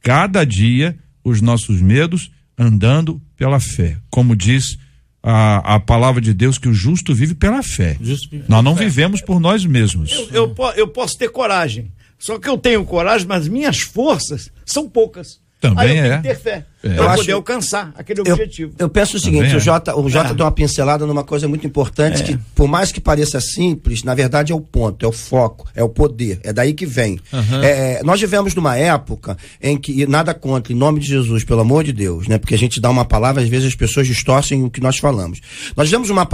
S6: cada dia os nossos medos andando pela fé. Como diz a, a palavra de Deus, que o justo vive pela fé.
S7: Vive
S6: nós não
S7: fé.
S6: vivemos por nós mesmos.
S8: Eu, eu, eu posso ter coragem. Só que eu tenho coragem, mas minhas forças são poucas.
S6: Também
S8: Aí eu
S6: é.
S8: tenho que ter fé.
S6: É.
S4: Eu
S8: poder alcançar aquele
S4: Eu,
S8: objetivo.
S4: eu penso o seguinte,
S6: Também é.
S4: o Jota, o Jota
S8: É.
S4: deu uma pincelada numa coisa muito importante que, por mais que pareça simples, na verdade é o ponto, é o foco, é o poder, é daí que vem. É, nós vivemos numa época em que, e nada contra, em nome de Jesus, pelo amor de Deus, né? Porque a gente dá uma palavra, às vezes as pessoas distorcem o que nós falamos. Nós vivemos uma,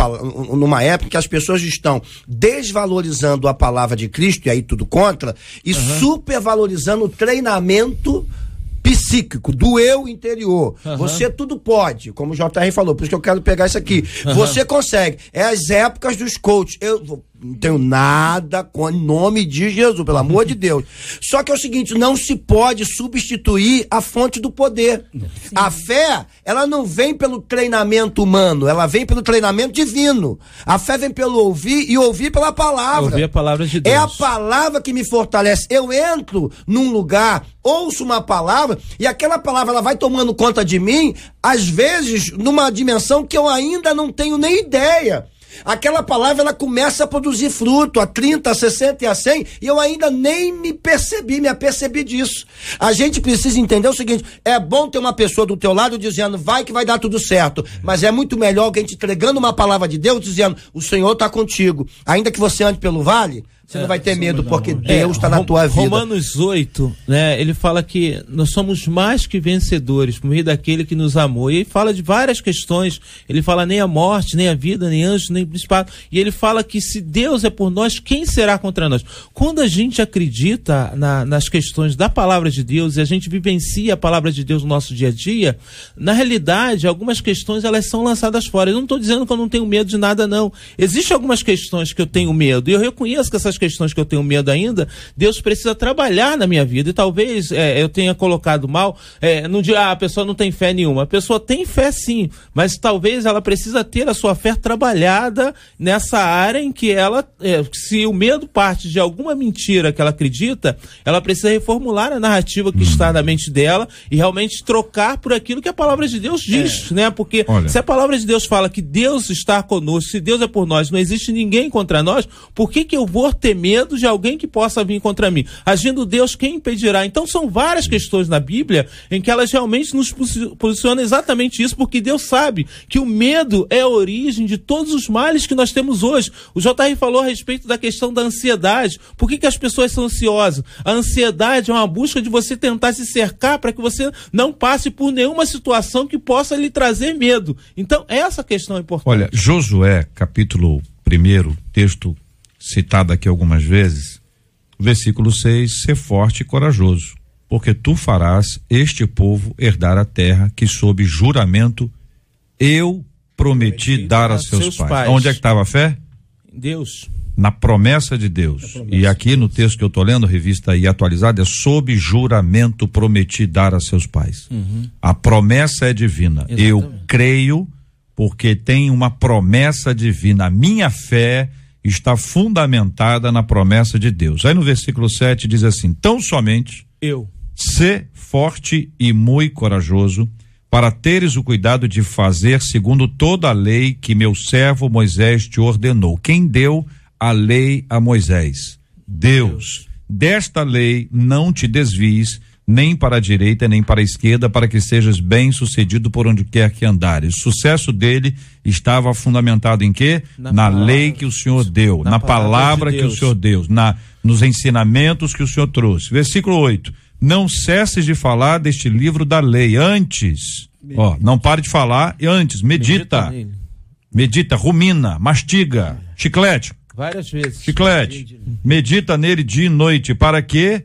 S4: numa época em que as pessoas estão desvalorizando a palavra de Cristo, e aí tudo contra, e supervalorizando o treinamento psíquico, do eu interior. Você tudo pode, como o JR falou, por isso que eu quero pegar isso aqui. Você consegue. É as épocas dos coaches. Eu vou- não tenho nada com nome de Jesus, pelo amor de Deus. Só que é o seguinte, não se pode substituir a fonte do poder. A fé, ela não vem pelo treinamento humano, ela vem pelo treinamento divino. A fé vem pelo ouvir e ouvir pela palavra.
S7: Ouvir a palavra de
S4: É a
S7: Deus.
S4: palavra que me fortalece. Eu entro num lugar, ouço uma palavra e aquela palavra ela vai tomando conta de mim, às vezes numa dimensão que eu ainda não tenho nem ideia. Aquela palavra ela começa a produzir fruto a 30, a 60 e a 100 e eu ainda nem me percebi, me apercebi disso. A gente precisa entender o seguinte: é bom ter uma pessoa do teu lado dizendo vai que vai dar tudo certo, mas é muito melhor alguém te entregando uma palavra de Deus dizendo o Senhor está contigo. Ainda que você ande pelo vale, você não vai ter medo porque Deus está na
S7: Rom-
S4: tua vida.
S7: Romanos 8, né? Ele fala que nós somos mais que vencedores por meio daquele que nos amou. E ele fala de várias questões. Ele fala nem a morte, nem a vida, nem anjos, nem principado. E ele fala que se Deus é por nós, quem será contra nós? Quando a gente acredita na- nas questões da palavra de Deus e a gente vivencia a palavra de Deus no nosso dia a dia, na realidade, algumas questões elas são lançadas fora. Eu não estou dizendo que eu não tenho medo de nada, não. Existem algumas questões que eu tenho medo. E eu reconheço que essas questões que eu tenho medo ainda, Deus precisa trabalhar na minha vida. E talvez é, eu tenha colocado mal, é, não diga, ah, a pessoa não tem fé nenhuma. A pessoa tem fé sim, mas talvez ela precisa ter a sua fé trabalhada nessa área em que ela, é, se o medo parte de alguma mentira que ela acredita, ela precisa reformular a narrativa que está na mente dela e realmente trocar por aquilo que a palavra de Deus diz, né? Porque
S6: Olha.
S7: se a palavra de Deus fala que Deus está conosco, se Deus é por nós, não existe ninguém contra nós, por que, que eu vou ter medo de alguém que possa vir contra mim? Agindo Deus, quem impedirá? Então são várias questões na Bíblia em que elas realmente nos posi- posicionam exatamente isso, porque Deus sabe que o medo é a origem de todos os males que nós temos hoje. O JR falou a respeito da questão da ansiedade. Por que, que as pessoas são ansiosas? A ansiedade é uma busca de você tentar se cercar para que você não passe por nenhuma situação que possa lhe trazer medo. Então, essa questão é importante.
S6: Olha, Josué, capítulo 1, texto citado aqui algumas vezes, versículo 6, ser forte e corajoso, porque tu farás este povo herdar a terra que sob juramento eu prometi dar a seus,
S7: seus
S6: pais.
S7: pais.
S6: Onde é que estava a fé?
S7: Deus.
S6: Na promessa de Deus. E aqui no texto que eu estou lendo, revista aí atualizada, é sob juramento prometi dar a seus pais. A promessa é divina. Eu
S7: Exatamente.
S6: creio porque tem uma promessa divina. A minha fé está fundamentada na promessa de Deus. Aí no versículo 7 diz assim: tão somente
S7: Eu.
S6: Sê forte e muito corajoso, para teres o cuidado de fazer segundo toda a lei que meu servo Moisés te ordenou. Quem deu a lei a Moisés? Deus. Desta lei não te desvies, nem para a direita, nem para a esquerda, para que sejas bem sucedido por onde quer que andares. O sucesso dele estava fundamentado em quê?
S7: Na
S6: Na,
S7: palavra
S6: lei que o Senhor deu, na,
S7: na palavra
S6: palavra,
S7: de
S6: que o. Senhor Deus, na nos ensinamentos que o Senhor trouxe. Versículo 8. Não cesses de falar deste livro da lei antes. Ó, não pare de falar e antes, medita.
S7: nele.
S6: Medita, rumina, mastiga, chiclete,
S7: Várias vezes.
S6: chiclete. Medita nele dia e noite, para que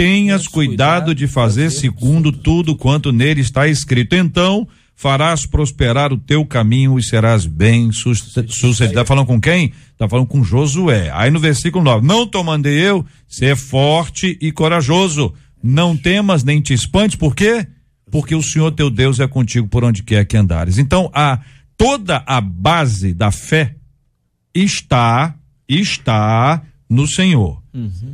S6: tenhas cuidado de fazer segundo tudo quanto nele está escrito. Então farás prosperar o teu caminho e serás bem su- sucedido. Está falando com quem? Está falando com Josué. Aí no versículo 9: Não te mandei eu, ser forte e corajoso. Não temas nem te espantes, por quê? Porque o Senhor teu Deus é contigo por onde quer que andares. Então, a toda a base da fé está está no Senhor.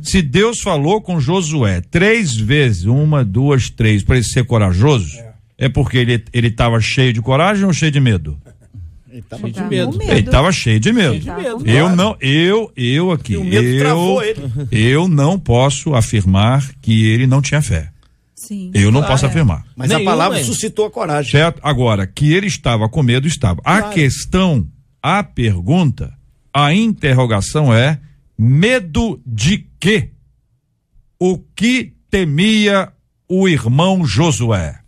S6: Se Deus falou com Josué três vezes, uma, duas, três, para ele ser corajoso, é, porque ele ele estava cheio de coragem ou cheio de medo?
S8: Ele tava
S7: Cheio de medo.
S5: com
S6: Ele estava cheio de medo.
S5: Tá com
S6: Eu não, eu, eu aqui,
S8: o medo
S6: eu,
S8: travou ele.
S6: eu não posso afirmar que ele não tinha fé.
S5: Sim.
S6: Eu não posso afirmar.
S8: Mas a
S7: Nenhuma,
S8: palavra
S7: hein?
S8: suscitou a coragem.
S6: Certo? Agora, que ele estava com medo, estava. A questão, a pergunta, a interrogação é: medo de quê? O que temia o irmão Josué?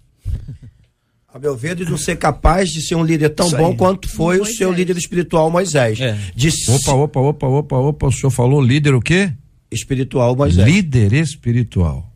S4: A meu ver, de não ser capaz de ser um líder tão bom quanto foi o seu
S5: Moisés.
S4: líder espiritual Moisés.
S7: É.
S4: De
S6: Opa, opa, opa, opa, opa, o senhor falou líder o quê?
S4: espiritual Moisés.
S6: Líder espiritual.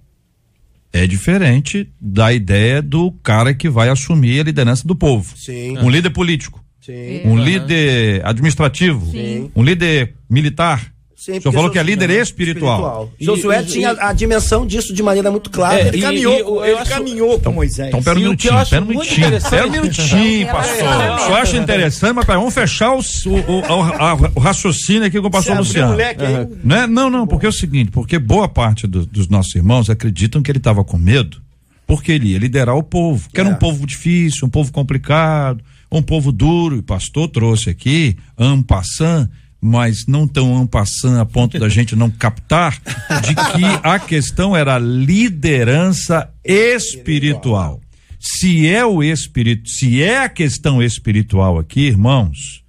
S6: É diferente da ideia do cara que vai assumir a liderança do povo.
S4: Sim.
S6: Um líder político,
S4: Sim.
S6: um líder administrativo,
S4: Sim.
S6: um líder militar.
S4: Sim,
S6: O senhor
S4: porque
S6: falou que é líder espiritual.
S7: E-
S4: Josué
S7: e-
S4: tinha
S7: e-
S4: a dimensão disso de maneira muito clara.
S7: É,
S8: Ele caminhou,
S7: e
S8: ele
S7: acho-
S8: caminhou com Moisés.
S6: Então, pera um minutinho,
S7: eu acho
S6: pera um minutinho,
S7: interessante-
S6: pera um minutinho, pastor. Só acho interessante, mas pera, vamos fechar o, o, o- a- o raciocínio aqui com o pastor Luciano.
S8: aí,
S6: Não, é? não, porque é o seguinte, porque boa parte do- dos nossos irmãos acreditam que ele estava com medo porque ele ia liderar o povo, que era um
S4: É.
S6: povo difícil, um povo complicado, um povo duro, e o pastor trouxe aqui, ampassant, mas não tão ampassant a ponto da gente não captar de que a questão era liderança espiritual. Se é o espírito, se é a questão espiritual aqui, irmãos,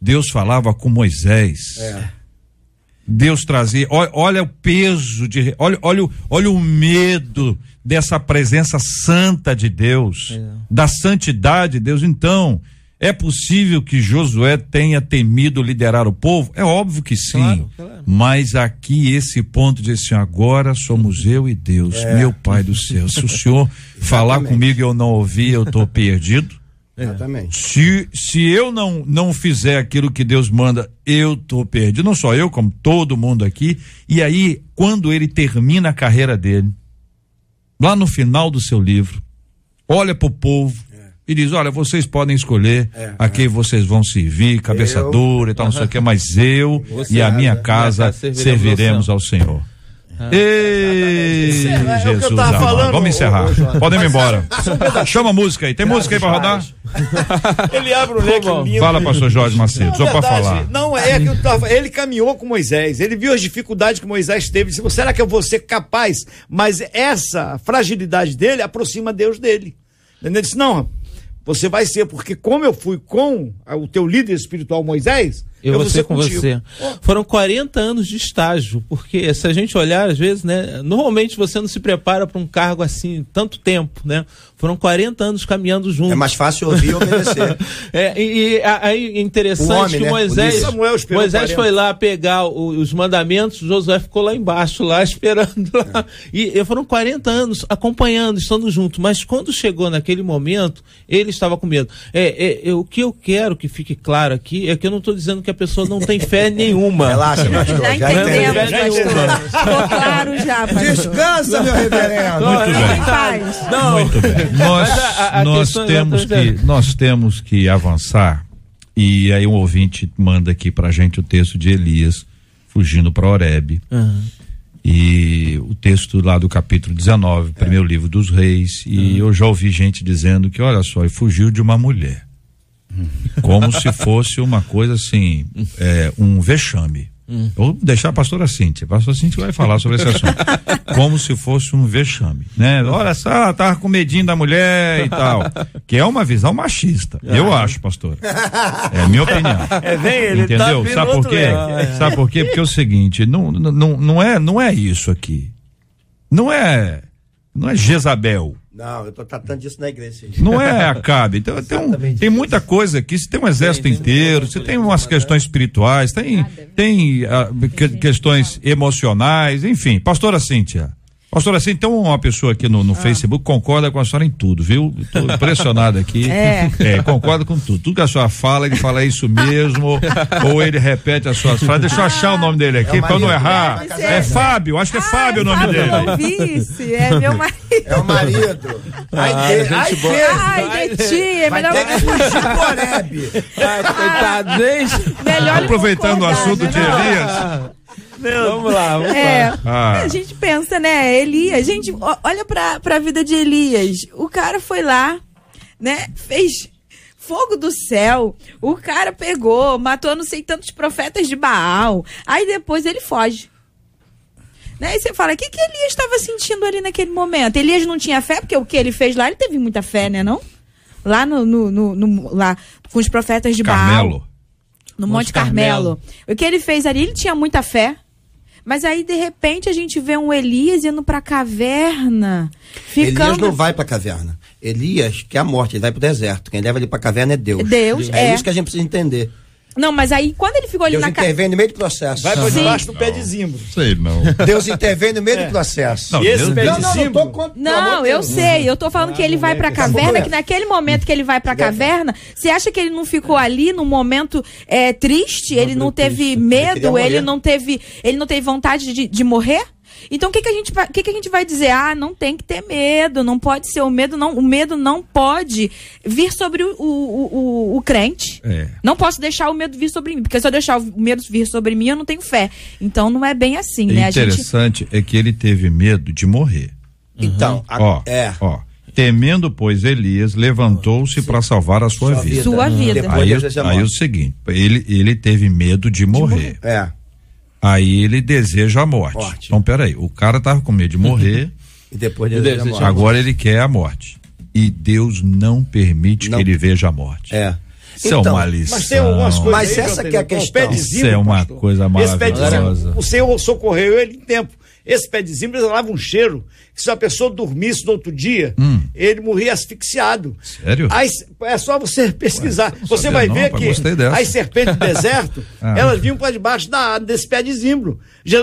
S6: Deus falava com Moisés. Deus trazia, olha, olha o peso de, olha, olha, olha o medo dessa presença santa de Deus, da santidade de Deus. Então, é possível que Josué tenha temido liderar o povo? É óbvio que sim.
S7: Claro, claro.
S6: Mas aqui esse ponto de assim, agora somos eu e Deus, meu Pai do céu. Se o Senhor falar comigo e eu não ouvir, eu estou perdido.
S4: Exatamente.
S6: Se, se eu não, não fizer aquilo que Deus manda, eu tô perdido. Não só eu, como todo mundo aqui. E aí, quando ele termina a carreira dele, lá no final do seu livro, olha pro povo e diz: Olha, vocês podem escolher
S4: É,
S6: a quem vocês vão servir, cabeça
S4: Eu-
S6: dura e tal, não sei o que, mas eu
S7: Você
S6: e a minha casa
S7: casa serviremos
S6: serviremos
S7: ao
S6: Senhor. Ei,
S8: é- é
S6: Jesus Vamos
S8: ô-
S6: encerrar.
S8: ô, João.
S6: Podem ir embora. Chama a música aí. Tem música aí pra rodar?
S8: Ele abre o leque lindo.
S6: Fala, pastor Jorge Macedo,
S8: Não,
S6: só pra falar.
S8: Não, é que eu tava, ele caminhou com Moisés, ele viu as dificuldades que Moisés teve. Ele disse, será que eu vou ser capaz? Mas essa fragilidade dele aproxima Deus dele. Ele disse, não, você vai ser, porque como eu fui com o teu líder espiritual Moisés,
S7: Eu, vou ser com
S8: contigo.
S7: você. Foram 40 anos de estágio, porque se a gente olhar, às vezes, né? Normalmente você não se prepara para um cargo assim tanto tempo, né? Foram 40 anos caminhando juntos.
S4: É mais fácil ouvir e obedecer.
S7: É, e, e aí é interessante
S4: O homem,
S7: que
S4: né?
S7: Moisés, Moisés
S8: 40.
S7: foi lá pegar o- os mandamentos, Josué ficou lá embaixo, lá esperando lá. E, e foram 40 anos acompanhando, estando junto. Mas quando chegou naquele momento, ele estava com medo. É, é, é, o que eu quero que fique claro aqui é que eu não estou dizendo que a pessoa não tem fé nenhuma.
S4: Relaxa, pastor.
S5: Já
S4: Já
S5: entendemos, pastor. Ficou claro já, pastor.
S4: Descansa, meu reverendo.
S6: Muito bem.
S5: paz.
S7: Não,
S6: Muito bem. Nós,
S7: a- a
S6: nós,
S7: é
S6: temos que, nós temos que avançar. E aí um ouvinte manda aqui pra gente o texto de Elias fugindo para Oreb.
S7: Aham.
S6: E o texto lá do capítulo 19, primeiro livro dos reis. E eu já ouvi gente dizendo que, olha só, ele fugiu de uma mulher. Como se fosse uma coisa assim, é, um vexame. Vou deixar a pastora Cíntia. A pastora Cíntia vai falar sobre esse assunto. Como se fosse um vexame, né? Olha só, ela tava com medinho da mulher e tal. Que é uma visão machista. Eu acho, pastora. É a minha opinião.
S8: É, vem ele, tá
S6: Entendeu?
S8: vindo
S6: Sabe por quê?
S8: leque.
S6: Sabe por quê? Porque é o seguinte, não, não, não, é, não é isso aqui. Não é, não é Jezabel.
S4: Não, eu tô tratando disso na igreja.
S6: Não é Acabe. Então, tem, um- tem muita coisa aqui. Você tem um exército inteiro, você tem umas questões espirituais, tem, tem ah, que- questões emocionais, enfim. Pastora Cíntia. Pastor, assim, então uma pessoa aqui no, no Facebook concorda com a senhora em tudo, viu? Estou impressionado aqui.
S5: É.
S6: concorda com tudo. Tudo que a senhora fala, ele fala isso mesmo, ou ele repete as suas frases. Deixa eu achar o nome dele aqui,
S4: É
S6: eu não errar.
S5: Deve
S6: É
S5: ser.
S6: Fábio, acho que é Fábio o nome
S5: Fábio
S6: dele.
S5: é o vice, é meu marido.
S4: É o marido. Ai,
S7: Ah,
S4: de, ai,
S5: Ai, de ti, é melhor,
S4: ter que fugir do Oreb.
S7: Ah, coitado,
S5: ele
S6: Aproveitando o assunto
S5: né,
S6: de
S5: não?
S6: Elias.
S7: Vamos lá, vamos
S5: É,
S7: lá.
S6: Ah.
S5: a gente pensa, né, Elias, gente, olha pra, pra vida de Elias, o cara foi lá, né, fez fogo do céu, o cara pegou, matou não sei tantos profetas de Baal, aí depois ele foge. Né? E você fala, o que, que Elias estava sentindo ali naquele momento? Elias não tinha fé, porque o que ele fez lá, ele teve muita fé, né, não? Lá no, no- no- no- lá com os profetas de Baal.
S6: Carmelo.
S5: No
S7: Monte
S5: Monte Carmelo. O que ele fez ali, ele tinha muita fé. Mas aí, de repente, a gente vê um Elias indo pra caverna. Ficando...
S4: Elias não vai pra caverna. Elias quer a morte, ele vai pro deserto. Quem leva ele pra caverna é Deus.
S5: Deus,
S4: é.
S5: é.
S4: isso que a gente precisa entender.
S5: Não, mas aí, quando ele ficou ali
S4: Deus
S5: na caverna.
S4: intervém no meio do processo.
S8: Vai por
S5: Sim.
S8: debaixo do pé de zimbro.
S6: Sei não.
S4: Deus intervém no meio
S8: É.
S4: do processo.
S6: Não,
S8: E esse
S6: Deus-
S8: pé
S4: Não,
S8: de
S4: não, não tô
S8: zimbro.
S4: contra.
S5: Não, eu
S4: Deus.
S5: sei. Eu tô falando que ele vai pra caverna,
S4: mulher.
S5: que naquele momento que ele vai pra caverna, você acha que ele não ficou ali num momento é, triste? Ele não teve
S4: queria
S5: medo? Ele não teve, ele não teve vontade de, de morrer? Então o que, que, a gente vai, o que, que a gente vai dizer? Ah, não tem que ter medo, não pode ser o medo, não, o medo não pode vir sobre o, o, o, o crente.
S6: É.
S5: Não posso deixar o medo vir sobre mim, porque se eu deixar o medo vir sobre mim, eu não tenho fé. Então não é bem assim, né? A gente
S6: Interessante é que ele teve medo de morrer.
S4: Então, a-
S6: Ó,
S4: é.
S6: ó. Temendo, pois, Elias levantou-se para salvar a sua,
S4: Sua
S6: vida.
S4: vida.
S5: Sua vida.
S4: Depois
S6: Aí,
S4: Deus deseja a
S6: aí o seguinte, ele, ele teve medo de morrer.
S4: É.
S6: Aí ele deseja a morte.
S4: Morte.
S6: Então, peraí, o cara tava com medo de morrer,
S4: E depois Deus deseja a morte.
S6: agora ele quer a morte. E Deus não permite
S4: Não.
S6: que ele veja a morte.
S4: É.
S6: Isso é
S4: Então,
S6: uma lição.
S8: Mas tem algumas coisas.
S4: Mas essa que é a
S8: o
S4: questão.
S8: de
S6: Isso é uma
S8: pastor.
S6: coisa
S8: de
S6: maravilhosa.
S8: o Senhor socorreu ele em tempo. Esse pé de zimbro exalava um cheiro que se a pessoa dormisse no outro dia, ele morria asfixiado.
S6: Sério?
S8: É só você pesquisar.
S6: não
S8: você vai
S6: não,
S8: ver que as serpentes do deserto,
S6: Ah.
S8: elas vinham para debaixo da, desse pé de zimbro.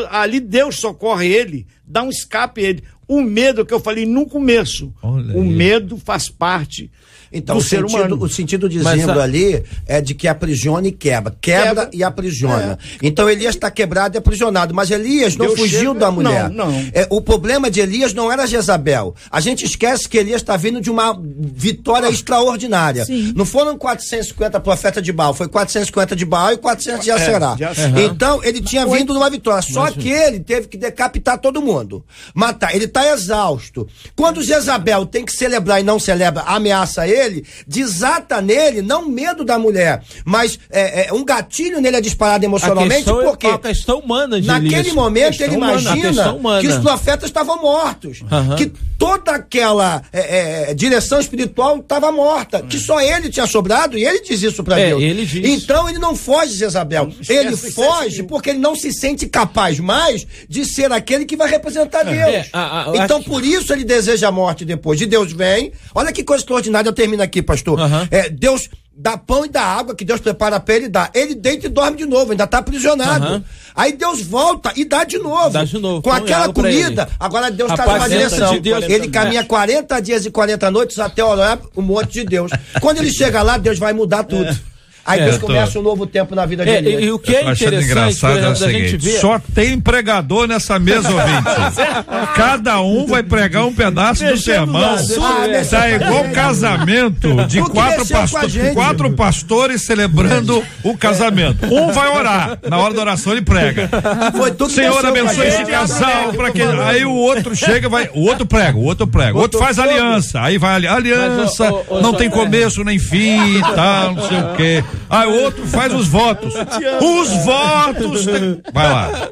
S8: Ali Deus socorre ele, dá um escape a ele. O medo que eu falei no começo,
S6: Olha
S8: o
S6: aí.
S8: medo faz parte
S4: Então, o
S8: ser
S4: sentido,
S8: humano.
S4: o sentido de zimbro
S7: a-
S4: ali é de que aprisiona e quebra. Quebra,
S8: Quebra.
S4: e aprisiona. Então Elias está quebrado e aprisionado. Mas Elias não
S8: Deus
S4: fugiu
S8: chega-
S4: da mulher.
S8: Não, não.
S4: É, o problema de Elias não era Jezabel. A gente esquece que Elias está vindo de uma vitória extraordinária.
S5: Sim.
S4: Não foram 450 profetas de Baal, foi 450 de Baal e 400 de Acerá.
S8: de Acerá.
S4: Então ele tinha vindo numa vitória. Só que ele teve que decapitar todo mundo. Matar. Ele está exausto. Quando Jezabel tem que celebrar e não celebra, ameaça ele, desata nele, não medo da mulher, mas é, é, um gatilho nele é disparado
S7: A
S4: emocionalmente,
S7: questão,
S4: por quê?
S7: é a questão humana
S4: Naquele momento ele
S7: humana, a
S4: imagina que os profetas estavam mortos,
S7: Aham.
S4: que toda aquela é, é, direção espiritual estava morta, que só ele tinha sobrado e ele diz isso para
S7: É,
S4: Deus.
S7: ele diz.
S4: Então ele não foge de Jezabel, ele foge porque ele não se sente capaz mais de ser aquele que vai representar Deus.
S7: É, a- a-
S4: então por isso ele deseja a morte depois. De Deus vem. Olha que coisa extraordinária, eu termino aqui, pastor. É, Deus dá pão e dá água que Deus prepara para ele dar. Ele deita e dorme de novo, ainda está aprisionado.
S7: Aham.
S4: Aí Deus volta e dá de novo.
S7: Dá de novo,
S4: Com
S7: e
S4: aquela comida. Agora Deus está numa direção.
S7: de Deus.
S4: ele caminha 40 dias e 40 noites até olhar o monte de Deus. Quando ele chega lá, Deus vai mudar tudo. Aí
S7: É,
S6: tô-
S4: começa um novo tempo na vida de
S7: É, e, e o que é interessante,
S6: engraçado
S7: por
S6: é o
S7: exemplo, da gente ver...
S6: só tem pregador nessa mesa, ouvinte. Cada um vai pregar um pedaço do sermão.
S4: Ah,
S6: Tá igual casamento de quatro, pasto- quatro pastores celebrando o casamento. Um vai orar, na hora da oração ele prega.
S4: Foi tu que
S6: Senhor abençoe esse casal para que aí o outro chega vai o outro prega o outro prega. O outro faz aliança. Aí vai ali aliança não tem
S7: é.
S6: começo nem fim e tal não sei o quê aí o outro faz os votos os votos vai lá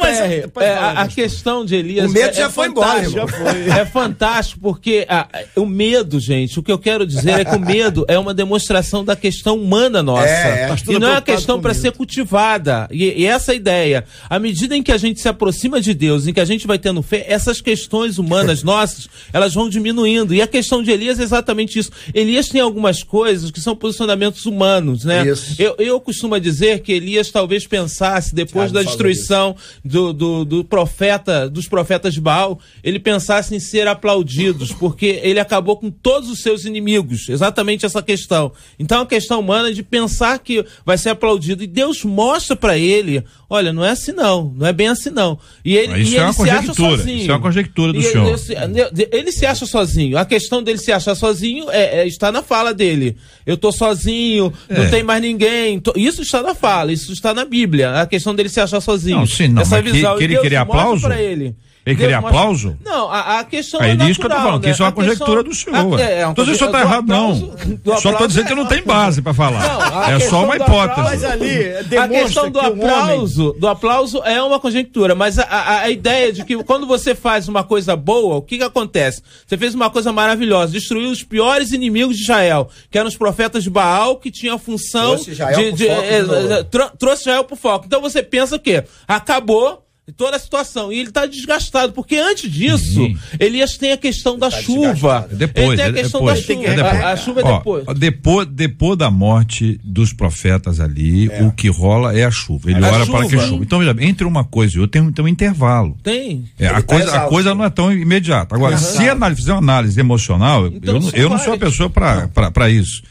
S8: mas-
S7: é, a, a questão de Elias.
S4: O medo
S7: é,
S4: já
S7: é
S4: foi embora,
S7: fantástico.
S4: irmão.
S7: É fantástico porque ah, o medo, gente, o que eu quero dizer é que o medo é uma demonstração da questão humana nossa.
S4: É, é.
S7: E não é uma questão para ser cultivada. E, e essa ideia, à medida em que a gente se aproxima de Deus, em que a gente vai tendo fé, essas questões humanas nossas, elas vão diminuindo. E a questão de Elias é exatamente isso. Elias tem algumas coisas que são posicionamentos humanos. Aplausos, né?
S4: Isso.
S7: Eu, eu costumo dizer que Elias talvez pensasse, depois
S4: Thiago
S7: da destruição do, do, do profeta, dos profetas de Baal, ele pensasse em ser aplaudidos, porque ele acabou com todos os seus inimigos. Exatamente essa questão. Então, a questão humana é de pensar que vai ser aplaudido. E Deus mostra para ele: olha, não é assim não, não é bem assim não. E ele,
S6: Isso
S7: e
S6: é
S7: ele
S6: uma
S7: se acha sozinho.
S6: isso é uma conjectura do
S7: E ele-
S6: senhor.
S7: ele se- ele se acha sozinho. A questão dele se achar sozinho é, é- está na fala dele. Eu tô sozinho,
S6: É.
S7: não tem mais ninguém. Isso está na fala, isso está na Bíblia. A questão dele se achar sozinho.
S6: Não, sim, não,
S7: Essa
S6: que-
S7: visão.
S6: que
S7: E
S6: ele queria aplauso?
S7: pra ele.
S6: Ele queria aplauso?
S7: Não, a, a questão
S6: Aí
S7: é
S6: é isso que eu tô
S7: natural,
S6: falando, que
S7: né?
S6: isso é uma
S7: A questão-
S6: conjectura do senhor.
S7: é, é
S6: Então você só tá errado,
S7: do
S6: não.
S7: aplauso-
S6: Só tô
S7: aplauso
S6: dizendo que
S7: é-
S6: não tem base pra falar.
S7: Não,
S6: é
S7: questão
S6: só uma
S7: do
S6: hipótese.
S7: aplauso-
S8: Mas ali
S7: A questão do
S8: que um homem
S7: aplauso, do aplauso é uma conjectura, mas a, a- a ideia de que quando você faz uma coisa boa, o que que acontece? Você fez uma coisa maravilhosa, destruiu os piores inimigos de Israel, que eram os profetas de Baal, que tinham a função
S4: Trouxe Israel
S7: de, de- é,
S4: de
S7: é, tro- trouxe Israel pro foco. Então você pensa o quê? Acabou toda a situação. E ele está desgastado, porque antes disso,
S6: Sim.
S7: Elias tem a questão da
S4: Tá
S7: chuva.
S6: Depois,
S7: ele tem a
S6: é
S7: questão
S6: depois,
S7: da chuva.
S6: é depois.
S7: A, a chuva é
S6: Ó,
S7: depois.
S6: depois. Depois da morte dos profetas ali, o que rola é a chuva. Ele
S7: É a
S6: ora para que
S7: chuva.
S6: chuva. Então, veja, entre uma coisa e outra tem, um- tem um intervalo.
S7: Tem.
S6: É, a,
S4: Ele tá
S6: coisa, a
S4: exausto.
S6: coisa não é tão imediata. Agora, se análise, fizer uma análise emocional, eu-
S7: Então,
S6: eu, eu não sou a pessoa para isso.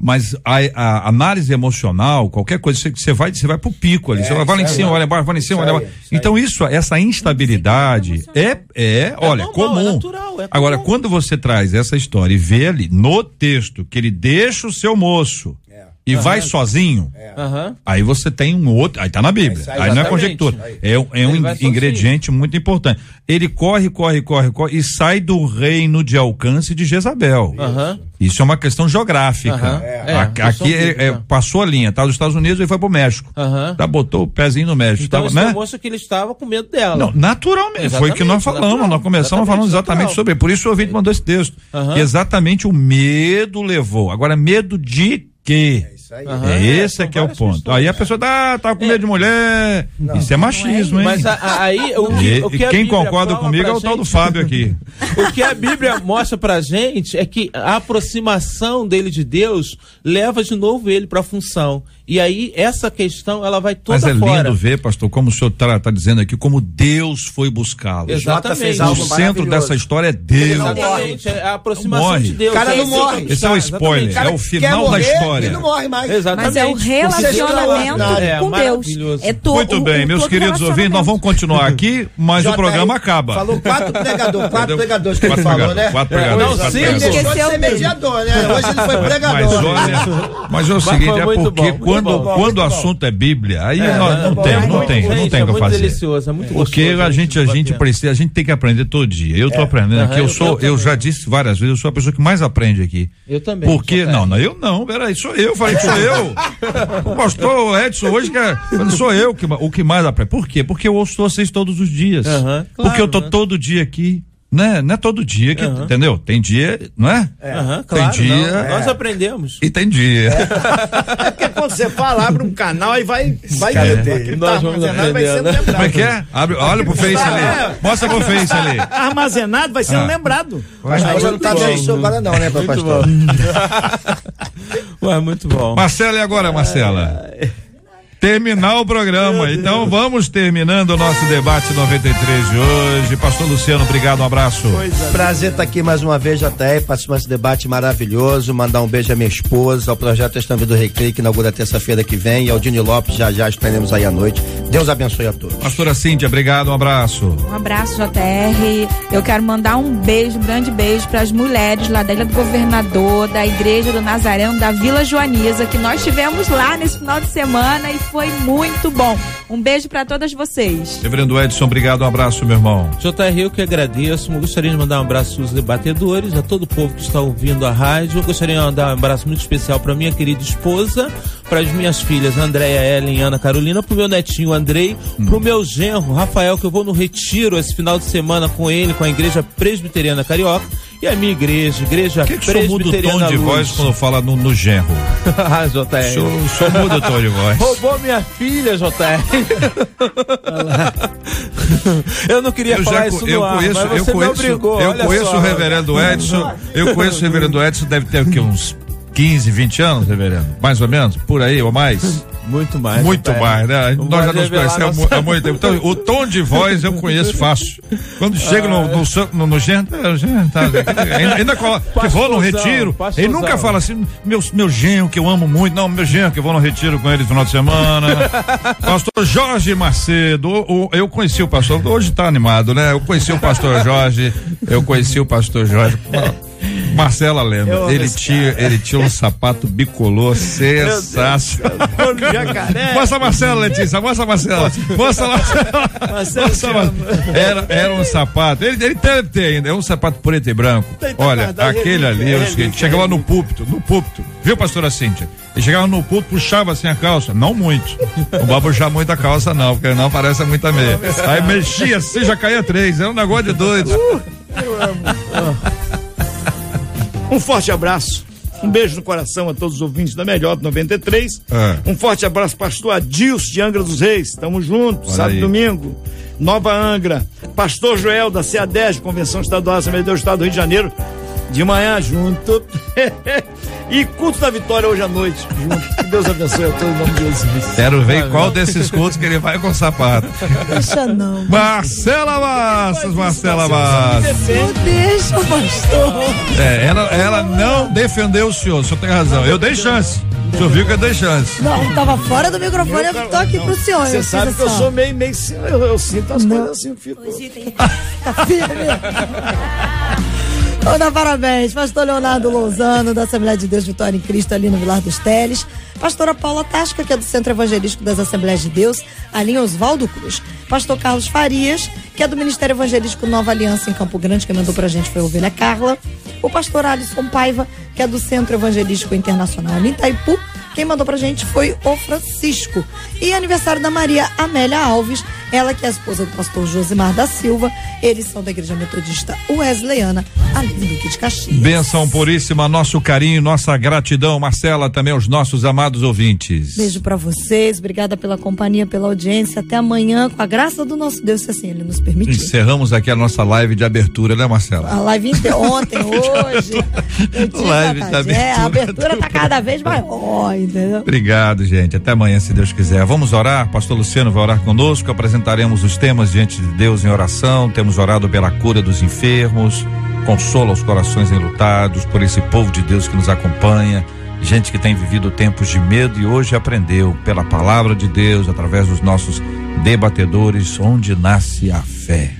S6: Mas a, a análise emocional, qualquer coisa, você, você vai, você vai pro pico ali. você vai, vai lá em cima, olha embaixo, vai lá em cima, olha embaixo. Então, isso, essa instabilidade é, é, olha,
S7: normal,
S6: comum.
S7: é natural, é
S6: Agora,
S7: comum.
S6: quando você traz essa história e vê ali no texto que ele deixa o seu moço
S4: É.
S6: e vai sozinho,
S7: Aham.
S6: Aí você tem um outro. Aí tá na Bíblia. aí,
S4: aí,
S6: não é
S7: exatamente.
S6: conjectura. É, um- é um
S7: sozinho.
S6: ingrediente muito importante. Ele corre, corre, corre, corre e sai do reino de alcance de Jezabel. Isso é uma questão geográfica.
S7: É, questão
S6: Aqui é-
S7: bíblica.
S6: é, passou a linha, tá? Dos Estados Unidos ele foi pro México. Tá, botou o pezinho no México.
S7: Então
S6: tava, né?
S7: que ele estava com medo dela.
S6: Não, naturalmente, foi o que nós
S7: Exatamente,
S6: falamos,
S7: natural,
S6: nós começamos
S7: exatamente,
S6: falando exatamente
S7: natural.
S6: sobre, por isso o ouvinte mandou esse texto, exatamente o medo levou, agora medo de quê?
S4: Isso aí.
S6: É, esse é que é o ponto.
S7: questões.
S6: Aí a pessoa dá, ah, tá com medo de mulher. Isso é machismo, hein?
S7: Mas a- a- aí o que,
S6: E-
S7: o que
S6: e
S7: a
S6: quem
S7: Bíblia
S6: concorda comigo é o tal do Fábio aqui.
S7: O que a Bíblia mostra pra gente é que a aproximação dele de Deus leva de novo ele pra função. E aí essa questão ela vai toda
S6: Mas é
S7: fora.
S6: lindo ver, pastor, como o senhor está dizendo aqui, como Deus foi buscá-lo.
S7: Exatamente.
S6: O centro dessa história é Deus.
S7: Exatamente, é a aproximação
S6: morre.
S7: de Deus.
S4: O cara não morre.
S6: Esse é o spoiler,
S7: exatamente.
S6: é o final da história.
S4: E não morre mais.
S7: Exatamente.
S5: Mas é o relacionamento
S7: É,
S5: com Deus. É to-
S6: Muito bem,
S5: o-
S6: meus
S5: todo
S6: queridos ouvintes, nós vamos continuar aqui, mas o programa acaba.
S4: Falou quatro pregadores, quatro pregadores que ele falou, né?
S6: quatro pregadores,
S7: não, sim,
S4: Ele deixou de ser mediador, né? Hoje ele foi
S6: Mas
S4: pregador.
S6: olha, mas é o seguinte, é
S7: muito
S6: porque
S7: bom, muito
S6: quando,
S7: bom,
S6: quando o assunto é Bíblia, aí
S7: É,
S6: nós
S7: é,
S6: não
S7: bom,
S6: tem,
S7: é
S6: não tem, não tem
S7: é
S6: o que
S7: muito
S6: fazer.
S7: delicioso, é muito
S6: Porque
S7: gostoso,
S6: a
S7: é
S6: gente, a gente precisa, a gente tem que aprender todo dia. Eu tô aprendendo aqui, eu sou,
S7: eu
S6: já disse várias vezes, eu sou a pessoa que mais aprende aqui.
S7: Eu também.
S6: Porque, não, não, eu não, peraí, sou eu, falei sou eu. O pastor Edson hoje que é, sou eu que, o que mais aprende. Por quê? Porque eu ouço vocês todos os dias. Porque eu tô
S7: né?
S6: todo dia aqui. Né? Não é todo dia que, entendeu? Tem dia, não é?
S7: Aham, claro,
S6: Tem dia.
S7: não, Nós aprendemos.
S6: E tem dia.
S8: É porque quando você fala, abre um canal e vai. vai
S6: É.
S7: Nós
S8: tá
S7: vamos
S8: armazenado vai sendo lembrado.
S6: Como é que é? Abre, olha pro Face ali. Mostra pro Face ali.
S8: Armazenado vai sendo
S6: Ah.
S8: lembrado.
S4: Mas
S7: Ah,
S4: não tá vendo isso agora não, né, pastor?
S7: Ué, muito bom.
S6: Marcela, e agora, Marcela? Terminar o programa. Então vamos terminando o nosso debate 93 de hoje. Pastor Luciano, obrigado, um abraço.
S4: Prazer estar aqui mais uma vez, JR, participar desse debate maravilhoso. Mandar um beijo à minha esposa, ao projeto Estão do Recreio, que inaugura terça-feira que vem, e ao Dini Lopes, já já estaremos aí à noite. Deus abençoe a todos.
S6: Pastora Cíntia, obrigado, um abraço.
S5: Um abraço, JR. Eu quero mandar um beijo, um grande beijo para as mulheres lá da Ilha do Governador, da Igreja do Nazareno, da Vila Joaniza, que nós tivemos lá nesse final de semana e foi muito bom. Um beijo para todas vocês.
S6: Reverendo Edson, obrigado, um abraço, meu irmão.
S7: JR, eu que agradeço. Eu gostaria de mandar um abraço aos debatedores, a todo o povo que está ouvindo a rádio. Eu gostaria de mandar um abraço muito especial para minha querida esposa, para as minhas filhas, Andréia, Ellen e Ana Carolina, para o meu netinho Andrei, para o meu genro, Rafael, que eu vou no retiro esse final de semana com ele, com a Igreja Presbiteriana Carioca, e a minha igreja, Igreja
S6: Por que, que o senhor muda o tom de voz quando fala no, no genro?
S7: ah, JR.
S6: o senhor muda o tom de voz.
S7: Roubou minha filha, JR. eu não queria
S6: Eu
S7: falar
S6: já
S7: isso
S6: eu
S7: ar,
S6: conheço, eu conheço,
S7: obrigou.
S6: eu conheço
S7: só.
S6: o reverendo Edson, eu conheço o reverendo Edson, deve ter aqui uns 15, 20 anos, reverendo? Mais ou menos? Por aí ou mais?
S7: Muito mais.
S6: Muito mais, né?
S7: Não
S6: Nós já nos conhecemos
S7: nossa-
S6: há muito tempo. Então, o tom de voz eu conheço fácil. Quando chega no, no, no, no gen- é, tá, ainda, ainda coloca, que vou no retiro, ele nunca fala assim, meu, meu genro que eu amo muito, não, meu genro que eu vou no retiro com ele no final de semana. pastor Jorge Macedo, o- o- eu conheci o pastor, hoje tá animado, né? Eu conheci o pastor Jorge, eu conheci o pastor Jorge. Marcela lembra,
S8: Eu amo
S6: ele tinha, ele tinha um sapato bicolor sensacional.
S8: Jacaré.
S6: Mostra a Marcela, Letícia, mostra a Marcela. Mostra a Marcela.
S8: Marcela,
S6: Mostra a
S8: te
S6: Mar-
S8: amo.
S6: Era, era um sapato, ele, ele deve ter ainda, é um sapato preto e branco. Olha,
S8: guardado,
S6: aquele ali, é o
S8: relíquia,
S6: seguinte, chegava no púlpito, no púlpito, viu, pastora Cíntia? Ele chegava no púlpito, puxava assim a calça, não muito. Não vai puxar muito a calça, não, porque não parece muita meia. Aí mexia assim, já caía três, era um negócio de doido.
S8: Um forte abraço. Um beijo no coração a todos os ouvintes da Melhor do 93.
S6: É.
S8: Um forte abraço, pastor Adilson de Angra dos Reis. Tamo junto,
S6: Olha
S8: sábado e domingo. Nova Angra. Pastor Joel da CA10, Convenção Estadual Assembleia do Estado do Rio de Janeiro. De manhã junto. e culto da vitória hoje à noite. Junto. Que Deus abençoe a todos em nome de Jesus.
S6: Quero ver qual desses cultos que ele vai com sapato.
S3: Deixa não.
S6: Marcela Massas, Marcela Massas.
S3: Não deixa, pastor.
S6: É, ela, ela não defendeu o senhor, o senhor tem razão. Eu dei chance. O senhor viu que eu dei chance.
S3: Não, ele tava fora do microfone, eu tô aqui pro senhor.
S8: Você
S3: eu
S8: sabe
S3: fiz
S8: que eu
S3: assim,
S8: sou meio, meio. Eu, eu sinto as coisas assim, eu fico.
S3: Tá firme. Vou parabéns, pastor Leonardo Lousano, da Assembleia de Deus Vitória em Cristo, ali no Vilar dos Teles. Pastora Paula Tasca, que é do Centro Evangelístico das Assembleias de Deus, ali em Oswaldo Cruz. Pastor Carlos Farias, que é do Ministério Evangelístico Nova Aliança em Campo Grande, quem mandou pra gente foi a Ovelha Carla. O pastor Alisson Paiva, que é do Centro Evangelístico Internacional em Itaipu. Quem mandou pra gente foi o Francisco. E aniversário da Maria Amélia Alves, ela que é a esposa do pastor Josimar da Silva. Eles são da Igreja Metodista Wesleyana, ali do Duque de Caxias.
S6: Benção puríssima, nosso carinho, nossa gratidão, Marcela, também aos nossos amados ouvintes.
S3: Beijo pra vocês, obrigada pela companhia, pela audiência. Até amanhã, com a graça do nosso Deus, se assim ele nos permitir.
S6: Encerramos aqui a nossa live de abertura, né, Marcela?
S3: A live inte- ontem, hoje.
S6: Live de
S3: É, a
S6: abertura.
S3: abertura tá cada vez maior, entendeu?
S6: Obrigado, gente. Até amanhã, se Deus quiser. Vamos orar. Pastor Luciano vai orar conosco. Apresentaremos os temas diante de Deus em oração. Temos orado pela cura dos enfermos. Consola os corações enlutados por esse povo de Deus que nos acompanha. Gente que tem vivido tempos de medo e hoje aprendeu pela palavra de Deus, através dos nossos debatedores, onde nasce a fé.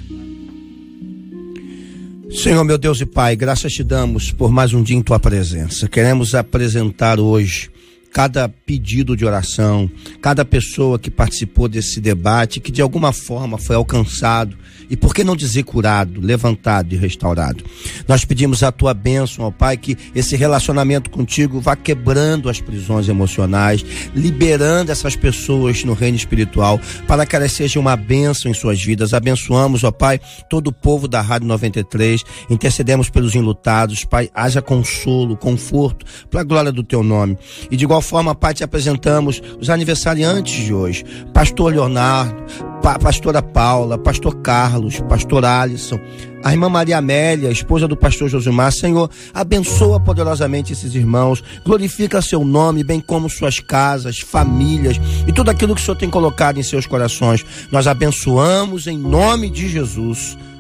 S4: Senhor, meu Deus e Pai, graças te damos por mais um dia em tua presença. Queremos apresentar hoje cada pedido de oração, cada pessoa que participou desse debate, que de alguma forma foi alcançado e por que não dizer curado, levantado e restaurado. Nós pedimos a tua bênção, ó Pai, que esse relacionamento contigo vá quebrando as prisões emocionais, liberando essas pessoas no reino espiritual, para que elas sejam uma bênção em suas vidas. Abençoamos, ó Pai, todo o povo da Rádio 93, intercedemos pelos enlutados, Pai, haja consolo, conforto, para a glória do teu nome. E de igual forma, Pai, te apresentamos os aniversariantes de hoje, Pastor Leonardo, Pa- Pastora Paula, Pastor Carlos, Pastor Alisson, a irmã Maria Amélia, esposa do pastor Josimar, Senhor, abençoa poderosamente esses irmãos, glorifica seu nome, bem como suas casas, famílias e tudo aquilo que o Senhor tem colocado em seus corações. Nós abençoamos em nome de Jesus.